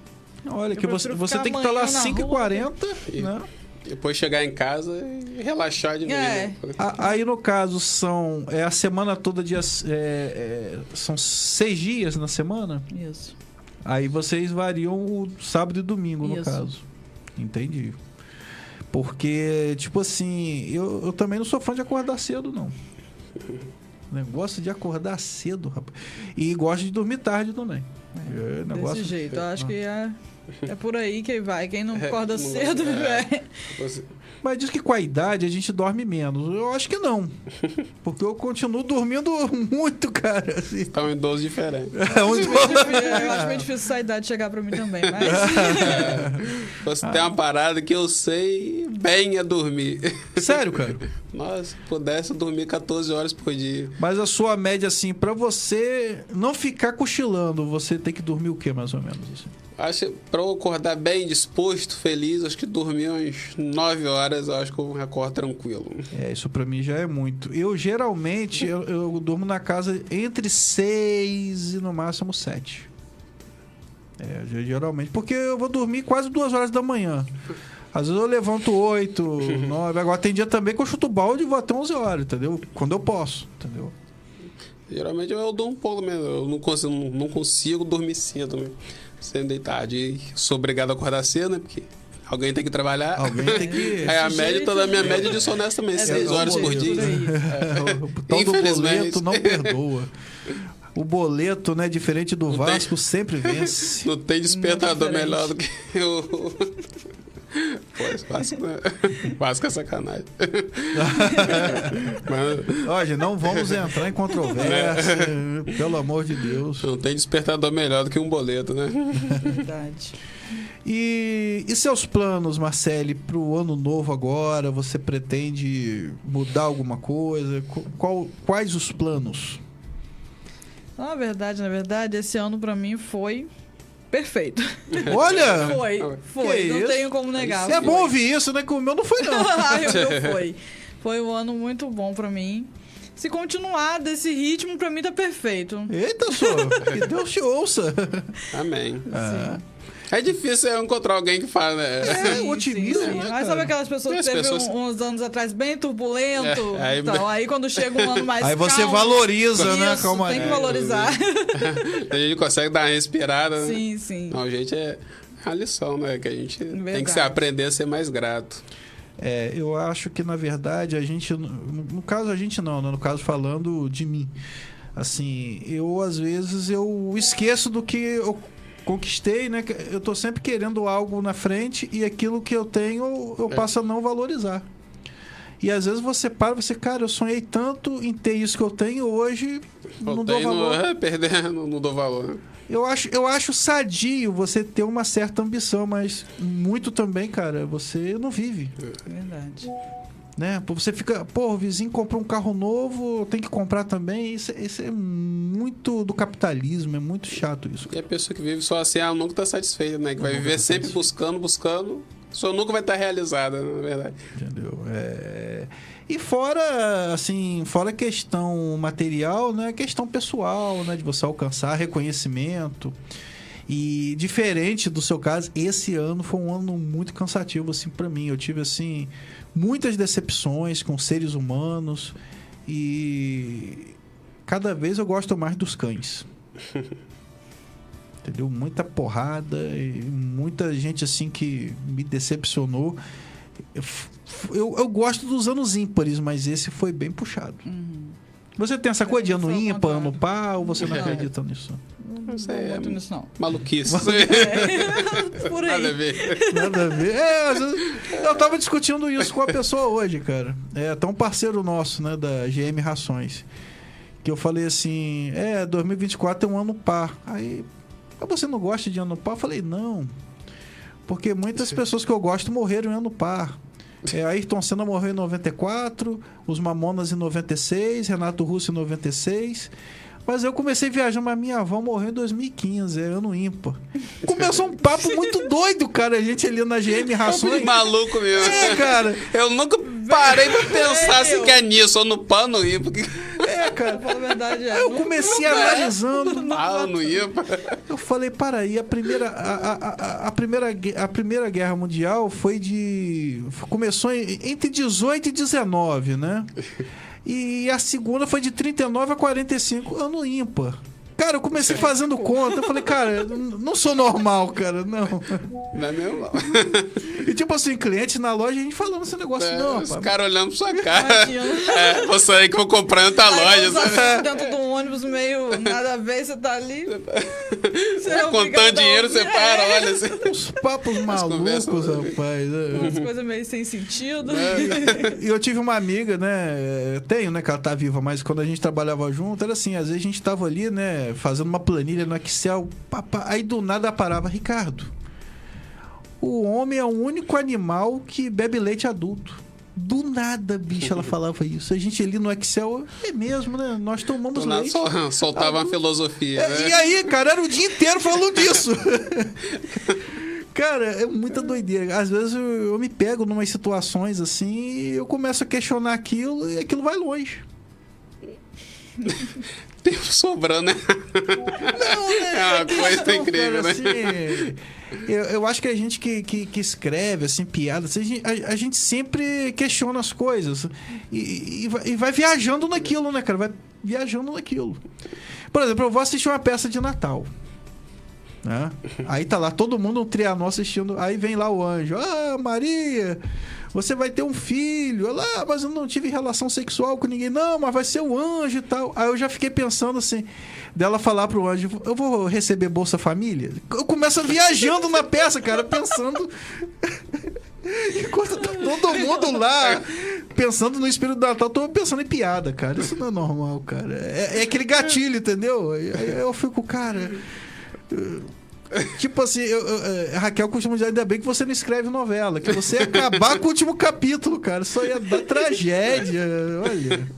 Olha, Eu que você, você tem que estar lá às amanhã na 5h40, né? Depois chegar em casa e relaxar de vez. É. né? Aí, no caso, são é a semana toda, dias, é, é, são seis dias na semana. Isso. Aí vocês variam o sábado e domingo, no Isso. caso. Entendi. Porque, tipo assim, eu, eu também não sou fã de acordar cedo, não. Gosto de acordar cedo, rapaz. E gosto de dormir tarde também. É, negócio... Desse jeito. Eu acho que é, é por aí que vai. Quem não É, acorda cedo, é. vai. Você- Mas diz que com a idade a gente dorme menos. Eu acho que não. Porque eu continuo dormindo muito, cara. assim. Tá um idoso diferente. É um difícil- Eu acho meio difícil essa idade chegar pra mim também, mas. Você tem uma parada que eu sei bem é dormir. Sério, cara. Nossa, se pudesse dormir 14 horas por dia. Mas a sua média, assim, pra você não ficar cochilando, você tem que dormir o quê, mais ou menos? Assim? Acho pra eu acordar bem disposto, feliz, acho que dormir umas 9 horas, eu acho que eu acordo tranquilo. É, isso pra mim já é muito. Eu geralmente eu, eu durmo na casa entre 6 e no máximo 7. É, ge- geralmente. Porque eu vou dormir quase duas horas da manhã. Às vezes eu levanto 8, 9. Agora tem dia também que eu chuto balde e vou até 11 horas, entendeu? Quando eu posso, entendeu? Geralmente eu durmo um pouco mesmo. Eu não consigo, não, não consigo dormir cedo, né? Sem deitar. E sou obrigado a acordar cedo, né? Porque alguém tem que trabalhar. Alguém tem que. Aí a média, toda a minha né? média de também, É 6 horas por dia. aí. o Infelizmente. boleto não perdoa. O boleto, né, diferente do Não tem- Vasco, sempre vence. Não tem despertador melhor do que o. Esse Vasco, né? Vasco é sacanagem. Mas Olha, não vamos entrar em controvérsia, pelo amor de Deus. não tem despertador melhor do que um boleto, né? Verdade. E, e seus planos, Marcele, para o ano novo agora? Você pretende mudar alguma coisa? Qu- Qual, quais os planos? Na verdade, na verdade, esse ano pra mim foi perfeito. Olha! Foi, foi. Que não isso? tenho como negar. É bom ouvir isso, né? Que o meu não foi, não. Ai, o meu foi. Foi um ano muito bom pra mim. Se continuar desse ritmo, pra mim tá perfeito. Eita, só! Que Deus te ouça! Amém. Ah, É difícil eu encontrar alguém que fala, né? É, o otimismo, sim, sim. né, Mas sabe aquelas pessoas que teve pessoas- um- uns anos atrás bem turbulento? É, aí- então, aí quando chega um ano mais Aí você calmo, valoriza, né? isso, Calma tem que valorizar. A gente consegue dar uma respirada, né? sim, sim. Não, gente, é a lição, né? Que a gente tem que Verdade. se aprender a ser mais grato. É, eu acho que na verdade a gente, no, no caso a gente não, né? no caso falando de mim, assim, eu às vezes eu esqueço do que eu conquistei, né? Que Eu tô sempre querendo algo na frente e aquilo que eu tenho eu É. passo a não valorizar. E às vezes você para, você, cara, eu sonhei tanto em ter isso que eu tenho hoje, não dou valor. no, é, perder, não, não dou valor. né? Eu acho, eu acho sadio você ter uma certa ambição, mas muito também, cara, você não vive. Verdade. Né? Você fica, pô, o vizinho comprou um carro novo, tem que comprar também. Isso, isso é muito do capitalismo, é muito chato isso. E a pessoa que vive só assim, ela nunca tá satisfeita, né? Que vai viver tá sempre buscando, buscando. Só nunca vai estar realizada, na verdade. Entendeu? É... E fora, assim, fora questão material, né? Questão pessoal, né? De você alcançar reconhecimento. E diferente do seu caso, esse ano foi um ano muito cansativo, assim, para mim. Eu tive, assim, muitas decepções com seres humanos. E cada vez eu gosto mais dos cães. Entendeu? Muita porrada e muita gente, assim, que me decepcionou. Eu, eu, eu gosto dos anos ímpares, mas esse foi bem puxado. Uhum. Você tem essa coisa de ano ímpar, ano par, ou você não Não. acredita nisso? Não aí vou é- nisso, não. Maluquice. É, por Nada a aí. ver. Nada a ver. É, eu tava discutindo isso com a pessoa hoje, cara. É até um parceiro nosso, né, da GM Rações. Que eu falei assim: é, 2024 é um ano par. Aí, "Mas você não gosta de ano par? Eu falei: não. Porque muitas pessoas que eu gosto morreram em ano par. É, Ayrton Senna morreu em 94, os Mamonas em 96, Renato Russo em 96. Mas eu comecei viajando, mas minha avó morreu em 2015, é ano ímpar. Começou um papo muito doido, cara. A gente ali na GM Rações. Maluco mesmo. É, cara. Eu nunca parei pra pensar se que é nisso, ou no pano ir, porque É, cara. Fala a verdade, é. Eu Não- comecei é. analisando. pano ir. Eu falei, para aí, a primeira, a, a, a, a primeira, a primeira guerra mundial foi de. Começou entre 18 e 19, né? E a segunda foi de 39 a 45, ano ímpar. Cara, eu comecei fazendo conta. Eu falei, cara, não sou normal, cara, não. Não é mesmo, não. Tipo assim, cliente na loja, a gente falando esse negócio, É, não, os caras olhando pra sua cara. É, vou sair que vou comprar em outra Aí loja. assuntos dentro de um ônibus meio nada a ver, você tá ali. Você é Contando dinheiro, você para, É, olha assim. Uns papos malucos, conversas- rapaz. é. Umas coisas meio sem sentido. E eu tive uma amiga, né? eu Tenho, né? Que ela tá viva, mas quando a gente trabalhava junto, era assim, às vezes a gente tava ali, né? Fazendo uma planilha no Excel, pá, pá, aí do nada parava, Ricardo. O homem é o único animal que bebe leite adulto. Do nada, bicho, ela falava isso. A gente ali no Excel, é mesmo, né? Nós tomamos Do leite. sol- soltava uma filosofia, É, né? E aí, cara, era o dia inteiro falando disso. cara, é muita doideira. Às vezes eu, eu me pego numas situações assim e eu começo a questionar aquilo e aquilo vai longe. Tempo sobrando, né? Não, né? É uma coisa Não, incrível, né? assim, eu, eu acho que a gente que, que, que escreve, assim, piadas, a, gente- a- a gente sempre questiona as coisas e, e vai, e vai viajando naquilo, né, cara? Vai viajando naquilo. Por exemplo, eu vou assistir uma peça de Natal. Né? Aí tá lá todo mundo, um trianão assistindo. Aí vem lá o anjo. Ah, Maria, você vai ter um filho. Ela, ah, mas eu não tive relação sexual com ninguém. Não, mas vai ser o anjo e tal. Aí eu já fiquei pensando assim, dela falar pro anjo, eu vou receber Bolsa Família? Eu começo viajando na peça, cara, pensando. Enquanto tá todo mundo lá pensando no espírito do Natal, tô pensando em piada, cara. Isso não é normal, cara. É, é aquele gatilho, entendeu? Aí eu fico, cara. Tipo assim, eu- eu- é, a Raquel costuma dizer, ainda bem que você não escreve novela, que você ia acabar com o último capítulo, cara. Isso ia dar tragédia. Olha.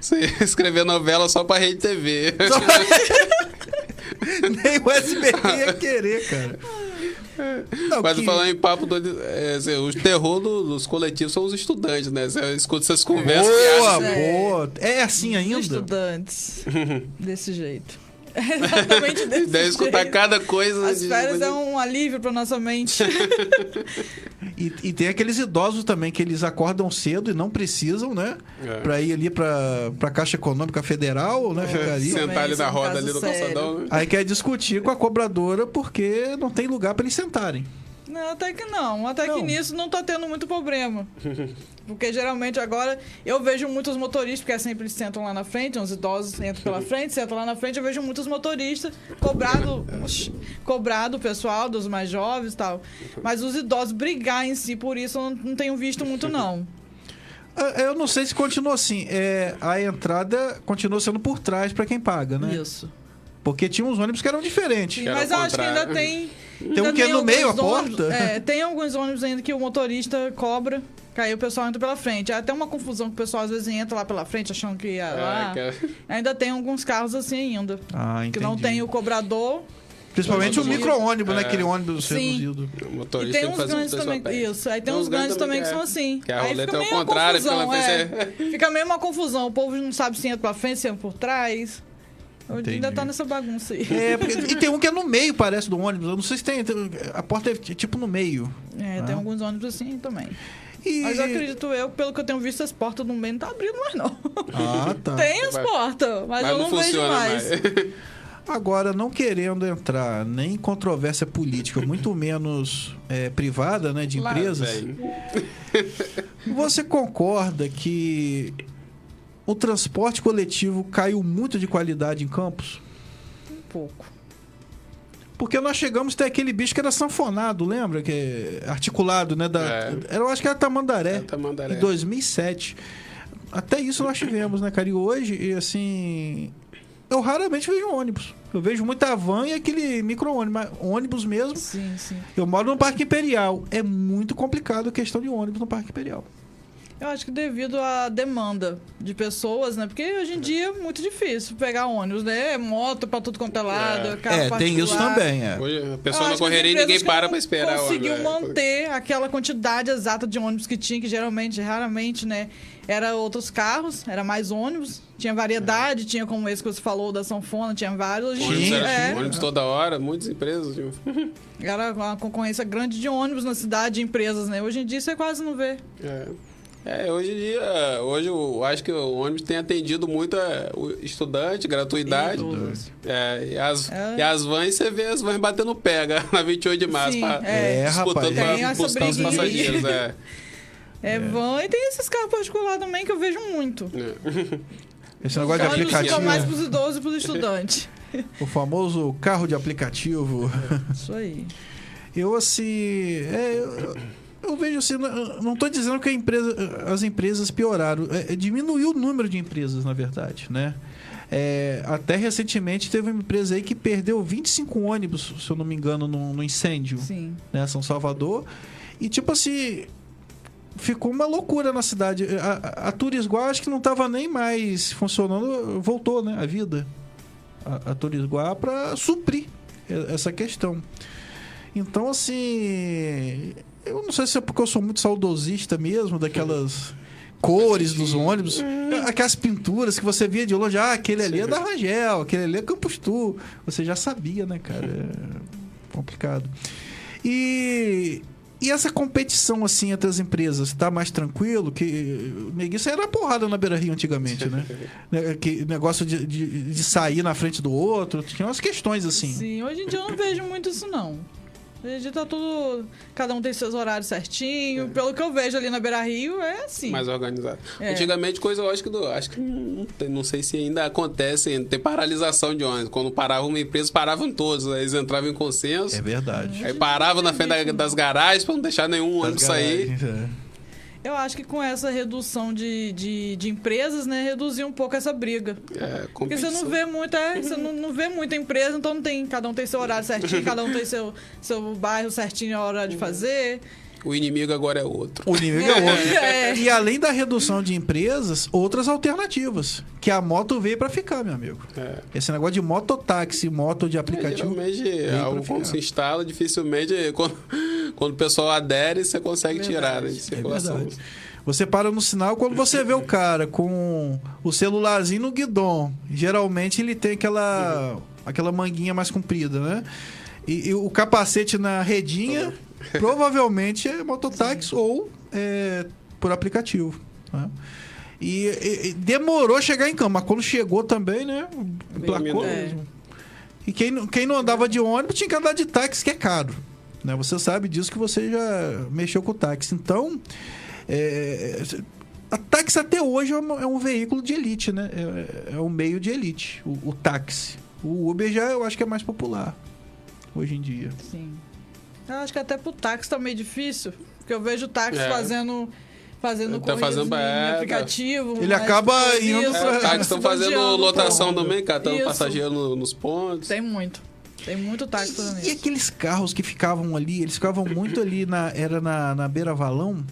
Você ia escrever novela só pra Rede TV. Nem o SBT ia querer, cara. Não, Mas que- falando em papo do. É, assim, o terror do- dos coletivos são os estudantes, né? Você escuta essas conversas. Boa, É. boa. É assim Os ainda? estudantes. desse jeito. Exatamente desse Deve escutar jeito. cada coisa. As de- férias é um alívio pra nossa mente. E, e tem aqueles idosos também que eles acordam cedo e não precisam, né? É. Pra ir ali pra, pra Caixa Econômica Federal, né? Ficar ali. Sentar ali é na roda ali do sério. calçadão, né? Aí quer discutir com a cobradora porque não tem lugar pra eles sentarem. Não, até que não. Até Não. que nisso não tá tendo muito problema. Porque geralmente agora eu vejo muitos motoristas, porque é sempre eles sentam lá na frente, uns idosos entram pela frente, sentam lá na frente, eu vejo muitos motoristas cobrado, cobrado o pessoal dos mais jovens e tal. Mas os idosos brigar em si por isso eu não, tenho visto muito, não. Eu não sei se continua assim. É, a entrada continua sendo por trás pra quem paga, né? Isso. Porque tinha uns ônibus que eram diferentes. Sim, mas eu acho que ainda tem. Tem um ainda que é no meio, a ônibus- porta? É, tem alguns ônibus ainda que o motorista cobra, que aí o pessoal entra pela frente. É até uma confusão que o pessoal às vezes entra lá pela frente achando que ia lá. É, que é- Ainda tem alguns carros assim ainda. Ah, Que não tem o cobrador. Principalmente o micro-ônibus, né? É. Aquele ônibus Sim. reduzido. o E motorista tem tem uns grandes um também. Isso. Aí tem uns grandes também que são assim. Que a aí fica é o meio uma contrário, fica lá confusão, pra é. Fica meio uma confusão. O povo não sabe se entra pra frente, se entra por trás. Entendi. Ainda tá nessa bagunça aí. É, porque- e tem um que é no meio, parece, do ônibus. Eu não sei se tem. tem- A porta é tipo no meio. É, tem Ah. alguns ônibus assim também. E... Mas eu acredito eu, pelo que eu tenho visto, as portas do meio não tá abrindo mais, não. Ah, tá. Tem as portas, mas, eu não, vejo mais. Agora, não querendo entrar nem em controvérsia política, muito menos é, privada, né, de empresas, você concorda que o transporte coletivo caiu muito de qualidade em Campos? Um pouco. Porque nós chegamos até aquele bicho que era sanfonado, lembra? Que é articulado, né? Da, É. Eu acho que era Tamandaré. É, Tamandaré. Em 2007. Até isso nós tivemos, né, cara? E hoje, e assim. Eu raramente vejo ônibus. Eu vejo muita van e aquele micro-ônibus. mas ônibus mesmo. Sim, sim. Eu moro no Parque Imperial. É muito complicado a questão de ônibus no Parque Imperial. Eu acho que devido à demanda de pessoas, né? Porque hoje em dia é muito difícil pegar ônibus, né? É moto pra tudo quanto é lado, É. carro é, tem isso também, é. Hoje a pessoa as correria e ninguém para não pra esperar. Conseguiu ônibus, né? manter aquela quantidade exata de ônibus que tinha, que geralmente, raramente, né? Era outros carros, era mais ônibus. Tinha variedade, tinha como esse que você falou da Sanfona, tinha vários. Hoje em Ônibus, dia, era- é, ônibus toda hora, muitas empresas. tipo, era uma concorrência grande de ônibus na cidade, de empresas, né? Hoje em dia você quase não vê. É. É, hoje em dia, hoje eu acho que o ônibus tem atendido muito é, o estudante, gratuidade. É, e, as, É. e as vans, você vê as vans batendo pega na 28 de março, Sim, pra, é. É, disputando essa buscar os passageiros. É. É, van e tem esses carros particulares também que eu vejo muito. É. Esse negócio de Ônibus fica aplicativo. mais pros idosos e pros estudantes. O famoso carro de aplicativo. Isso aí. Eu, assim. é, eu, eu vejo assim. Não, tô dizendo que empresa, as empresas pioraram. É, é, diminuiu o número de empresas, na verdade, né? É, até recentemente teve uma empresa aí que perdeu 25 ônibus, se eu não me engano, no, no incêndio, Sim. né? São Salvador. E tipo assim. ficou uma loucura na cidade. A, a, a Turisguá acho que não estava nem mais funcionando, voltou, né, a vida. A, a Turisguá para suprir essa questão. Então, assim, eu não sei se é porque eu sou muito saudosista mesmo, daquelas cores dos ônibus, aquelas pinturas que você via de longe, ah, aquele ali é da Rangel, aquele ali é Campus Tour. Você já sabia, né, cara? É complicado. E, e essa competição, assim, entre as empresas, tá mais tranquilo? Que neguinho, isso era porrada na Beira Rio antigamente, né? Né, que negócio de, de, de sair na frente do outro, tinha umas questões assim. Sim, hoje em dia eu não vejo muito isso, não. Hoje em dia tá tudo. Cada um tem seus horários certinho. Pelo que eu vejo ali na Beira Rio, é assim. mais organizado. É. Antigamente, coisa lógica do. Acho que não, tem- não sei se ainda acontece, ainda tem paralisação de ônibus. Quando parava uma empresa, paravam todos. aí Eles entravam em consenso. É verdade. Aí paravam na frente da- das garagens pra não deixar nenhum ônibus sair. É. Eu acho que com essa redução de, de, de empresas, né, reduzir um pouco essa briga. É, Porque você não vê muita, é, você não, não vê muita empresa, então não tem, cada um tem seu horário certinho, cada um tem seu, seu bairro certinho a hora de fazer. O inimigo agora é outro. O inimigo é outro. É. E além da redução de empresas, outras alternativas. Que a moto veio pra ficar, meu amigo. É. Esse negócio de mototáxi, moto de aplicativo. Geralmente, pra algo quando se instala, dificilmente, quando, quando o pessoal adere, você consegue tirar né, de É circulação. verdade. Você para no sinal quando você vê o cara com o celularzinho no guidão. Geralmente ele tem aquela, aquela manguinha mais comprida, né? E, e o capacete na redinha provavelmente é mototáxi ou é, por aplicativo. né? E, e- e demorou a chegar em campo, mas quando chegou também, né? Placou É. mesmo. E quem, não- quem não andava de ônibus tinha que andar de táxi, que é caro. Né? Você sabe disso que você já mexeu com o táxi. Então, é, a táxi até hoje é um, é um veículo de elite, né? É, é um meio de elite, o, o táxi. O Uber já eu acho que é mais popular hoje em dia. Sim. Eu acho que até pro táxi tá meio difícil. Porque eu vejo o táxi É. fazendo. Fazendo Tá fazendo- em é, aplicativo. Ele acaba coisa, indo isso, pra- É, os táxis se estão fazendo lotação também, catando Isso. passageiro no- nos pontos. Tem muito. Tem muito táxi fazendo E isso. aqueles carros que ficavam ali, eles ficavam muito ali na. Era na, na Beira Valão.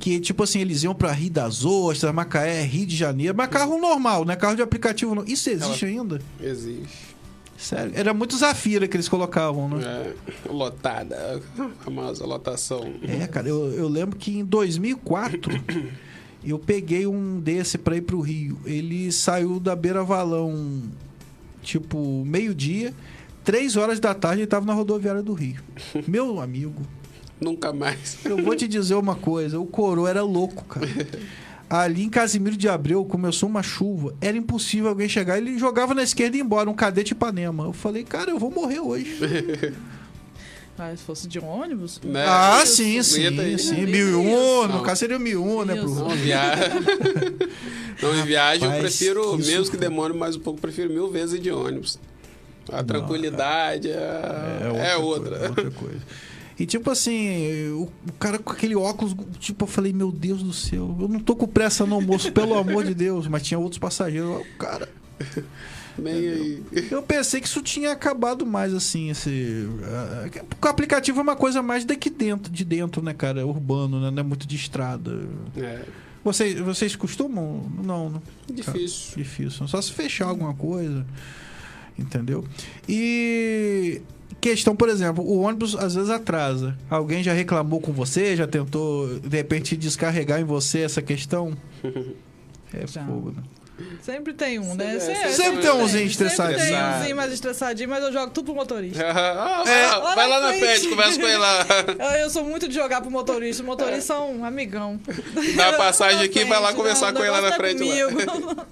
Que, tipo assim, eles iam pra Rio das Ostras, Macaé, Rio de Janeiro. Mas carro normal, né? Carro de aplicativo. Não. Isso existe ainda? Existe. Sério. Era muito Zafira que eles colocavam, né? É, lotada, a famosa lotação. É, cara, eu, eu lembro que em 2004 eu peguei um desse pra ir pro Rio. Ele saiu da Beira Valão, tipo, meio-dia. Três horas da tarde ele tava na rodoviária do Rio. Meu amigo, Nunca mais. eu vou te dizer uma coisa: o coroa era louco, cara. Ali em Casimiro de Abreu começou uma chuva, era impossível alguém chegar. Ele jogava na esquerda e ia embora, um cadete Ipanema. Eu falei, cara, eu vou morrer hoje. Ah, se fosse de ônibus. Né? ah, isso. sim, Não sim, sim. Isso. Mil e um, no Não. caso seria mil e um, né? Pro... Isso. Não, viagem. Não, em viagem eu Rapaz, prefiro, que mesmo sufoco. que demore mais um pouco, prefiro mil vezes de ônibus. A tranquilidade é, é outra. coisa, outra coisa. E tipo assim, o, o cara com aquele óculos, tipo, eu falei, meu Deus do céu, eu não tô com pressa no almoço, pelo amor de Deus. Mas tinha outros passageiros. O cara, aí. eu pensei que isso tinha acabado mais assim, esse. Porque o aplicativo é uma coisa mais daqui dentro, de dentro, né, cara? Urbano, né? Não é muito de estrada. É Vocês, vocês costumam? Não, não. difícil. Difícil. Só se fechar alguma coisa. Entendeu? E. Questão, por exemplo, o ônibus às vezes atrasa. Alguém já reclamou com você? Já tentou, de repente, descarregar em você essa questão? É Já. fogo, né? Sempre tem um, né? Sempre- sempre tem umzinho Sempre estressadinho. tem umzinho mais estressadinho, mas eu jogo tudo pro motorista. Ah, vai, É. lá, vai lá na frente, conversa com ele lá. Eu, eu sou muito de jogar pro motorista. O motorista são um amigão. Dá a passagem aqui, vai lá conversar não, com ele lá na negócio frente. É Lá.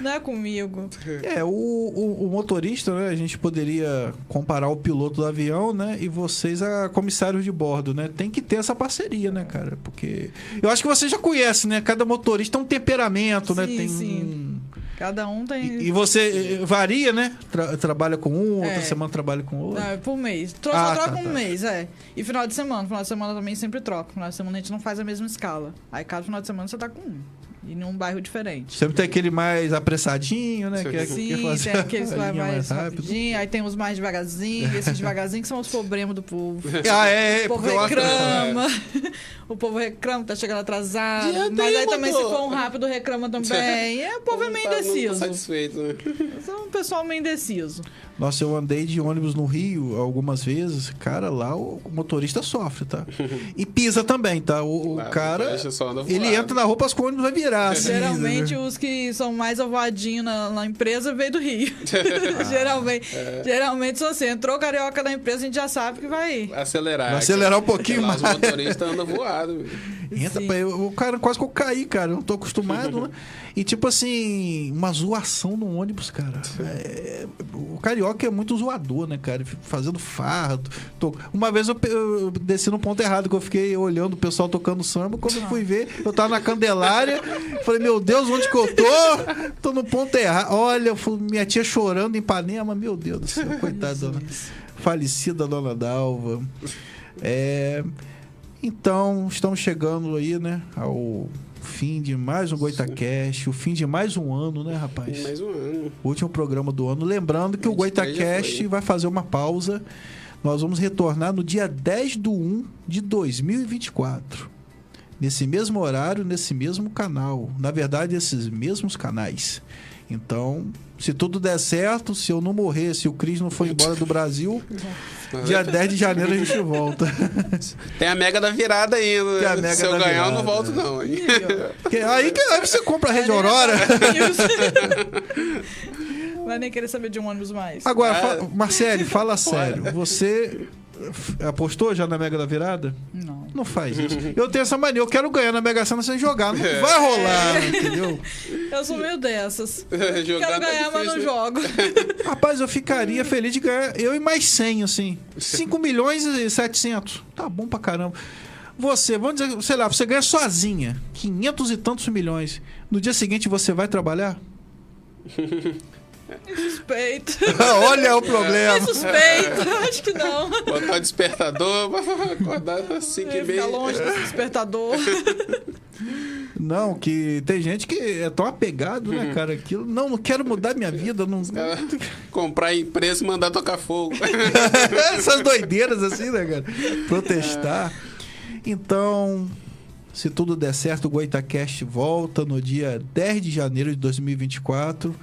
Não é comigo. É, o, o, o motorista, né? A gente poderia comparar o piloto do avião, né? E vocês a comissários de bordo, né? Tem que ter essa parceria, né, cara? Porque. Eu acho que você já conhece, né? Cada motorista tem um temperamento, né? Sim, Tem sim. Cada um tem. E, e você varia, né? Tra- trabalha com um, outra É. semana trabalha com outro. É por mês. Tro Ah, só troca tá, um tá. mês, é. E final de semana. Final de semana também sempre troca. Final de semana a gente não faz a mesma escala. Aí cada final de semana você tá com um. E num bairro diferente. Sempre tem aquele mais apressadinho, né? Que, é- que Sim, quer fazer tem aqueles que linha mais, rápido. rapidinho, aí tem os mais devagarzinho, esses devagarzinho que são os problemas do povo. Ah, é, é, O povo reclama. O povo reclama, tá chegando atrasado. Mas aí, aí também, se for um rápido, reclama também. É, o povo é meio Tá- tá indeciso. satisfeito, né? São um pessoal meio indeciso. Nossa, eu andei de ônibus no Rio algumas vezes. Cara, lá o motorista sofre, tá? E pisa também, tá? O, o Ah, cara, ele entra na roupa, as que o ônibus vai virar. Assim, Geralmente né? os que são mais ovadinhos na, na empresa veio do Rio. Ah, geralmente, é. geralmente, se você entrou carioca na empresa, a gente já sabe que vai. Acelerar. Vai acelerar um pouquinho mais. Os motoristas andam voado. Entra, pá, eu- o cara quase que eu caí, cara. Eu não tô acostumado, né? E tipo assim, uma zoação no ônibus, cara. É, o carioca é muito zoador, né, cara? Fazendo farra. tô- Uma vez eu, eu desci no ponto errado, que eu fiquei olhando o pessoal tocando samba. Quando eu fui ver, eu tava na Candelária. Falei, meu Deus, onde que eu tô? Tô no ponto errado. Olha, minha tia chorando em Ipanema. Meu Deus do céu, coitada. dona- Falecida dona Dalva. É. Então, estamos chegando aí, né, ao fim de mais um Goitacast, o fim de mais um ano, né, rapaz? Mais um ano. O último programa do ano. Lembrando que o 23 já Goitacast vai fazer uma pausa. Nós vamos retornar no dia 10 do 1 de 2024. Nesse mesmo horário, nesse mesmo canal. Na verdade, esses mesmos canais. Então, se tudo der certo, se eu não morrer, se o Cris não for embora do Brasil, dia 10 de janeiro a gente volta. Tem a mega da virada ainda. Tem a né? mega Se eu da ganhar, eu não virada. volto, não. aí, que, aí você compra a Rede Aurora. Vai nem querer saber de um ônibus mais. Agora, Ah. fa Marcele, fala sério. Você apostou já na Mega da Virada? Não. Não faz isso. Eu tenho essa mania, eu quero ganhar na Mega Sena sem jogar. Não vai rolar, entendeu? Eu sou meio dessas. Jogar Quero tá ganhar, mas não né? jogo. Rapaz, eu ficaria feliz de ganhar eu e mais 100, assim. 5 milhões e 700. Tá bom pra caramba. Você, vamos dizer, sei lá, você ganha sozinha 500 e tantos milhões. No dia seguinte você vai trabalhar? Suspeito. Olha o É problema. suspeito. Acho que não. Botar despertador, acordar às 5 e Ficar meia. longe desse despertador. Não, que tem gente que é tão apegado, né, cara? Aquilo. Não, não quero mudar minha vida. Não... Cara, Comprar empresa e mandar tocar fogo. Essas doideiras assim, né, cara? Protestar. Então, se tudo der certo, o Goitacast volta no dia 10 de janeiro de 2024.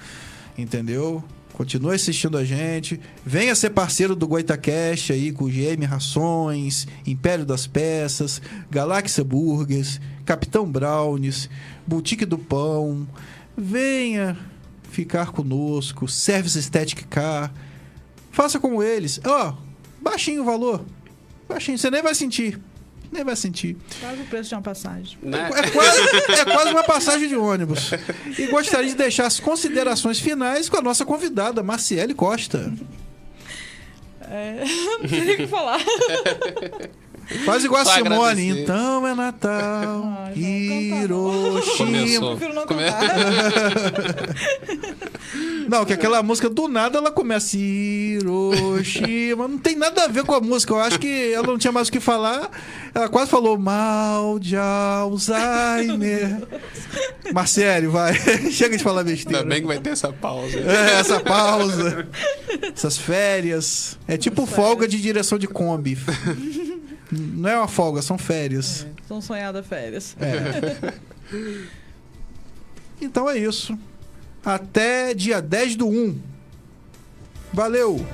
Entendeu? Continue assistindo a gente. Venha ser parceiro do Goitacast aí com GM Rações, Império das Peças, Galáxia Burgers, Capitão Brownies, Boutique do Pão. Venha ficar conosco, Service Static Car. Faça como eles. Ó, baixinho o valor. Baixinho, você nem vai sentir. Nem vai sentir. Quase o preço de uma passagem. Né? É quase, é quase uma passagem de ônibus. E gostaria de deixar as considerações finais com a nossa convidada, Marciele Costa. É, não sei nem o que falar. Faz igual a Só Simone. agradecer. Então é Natal, Começou. Hiroshima. Prefiro não Come-. Não, que aquela música do nada ela começa Hiroshima. Não tem nada a ver com a música. Eu acho que ela não tinha mais o que falar. Ela quase falou mal de Alzheimer. Marcele, vai. Chega de falar besteira. Ainda bem que vai ter essa pausa. É, essa pausa. Essas férias. É tipo folga de direção de Kombi. Não é uma folga, são férias. São sonhadas férias. É. Então é isso. Até dia 10 do 1. Valeu!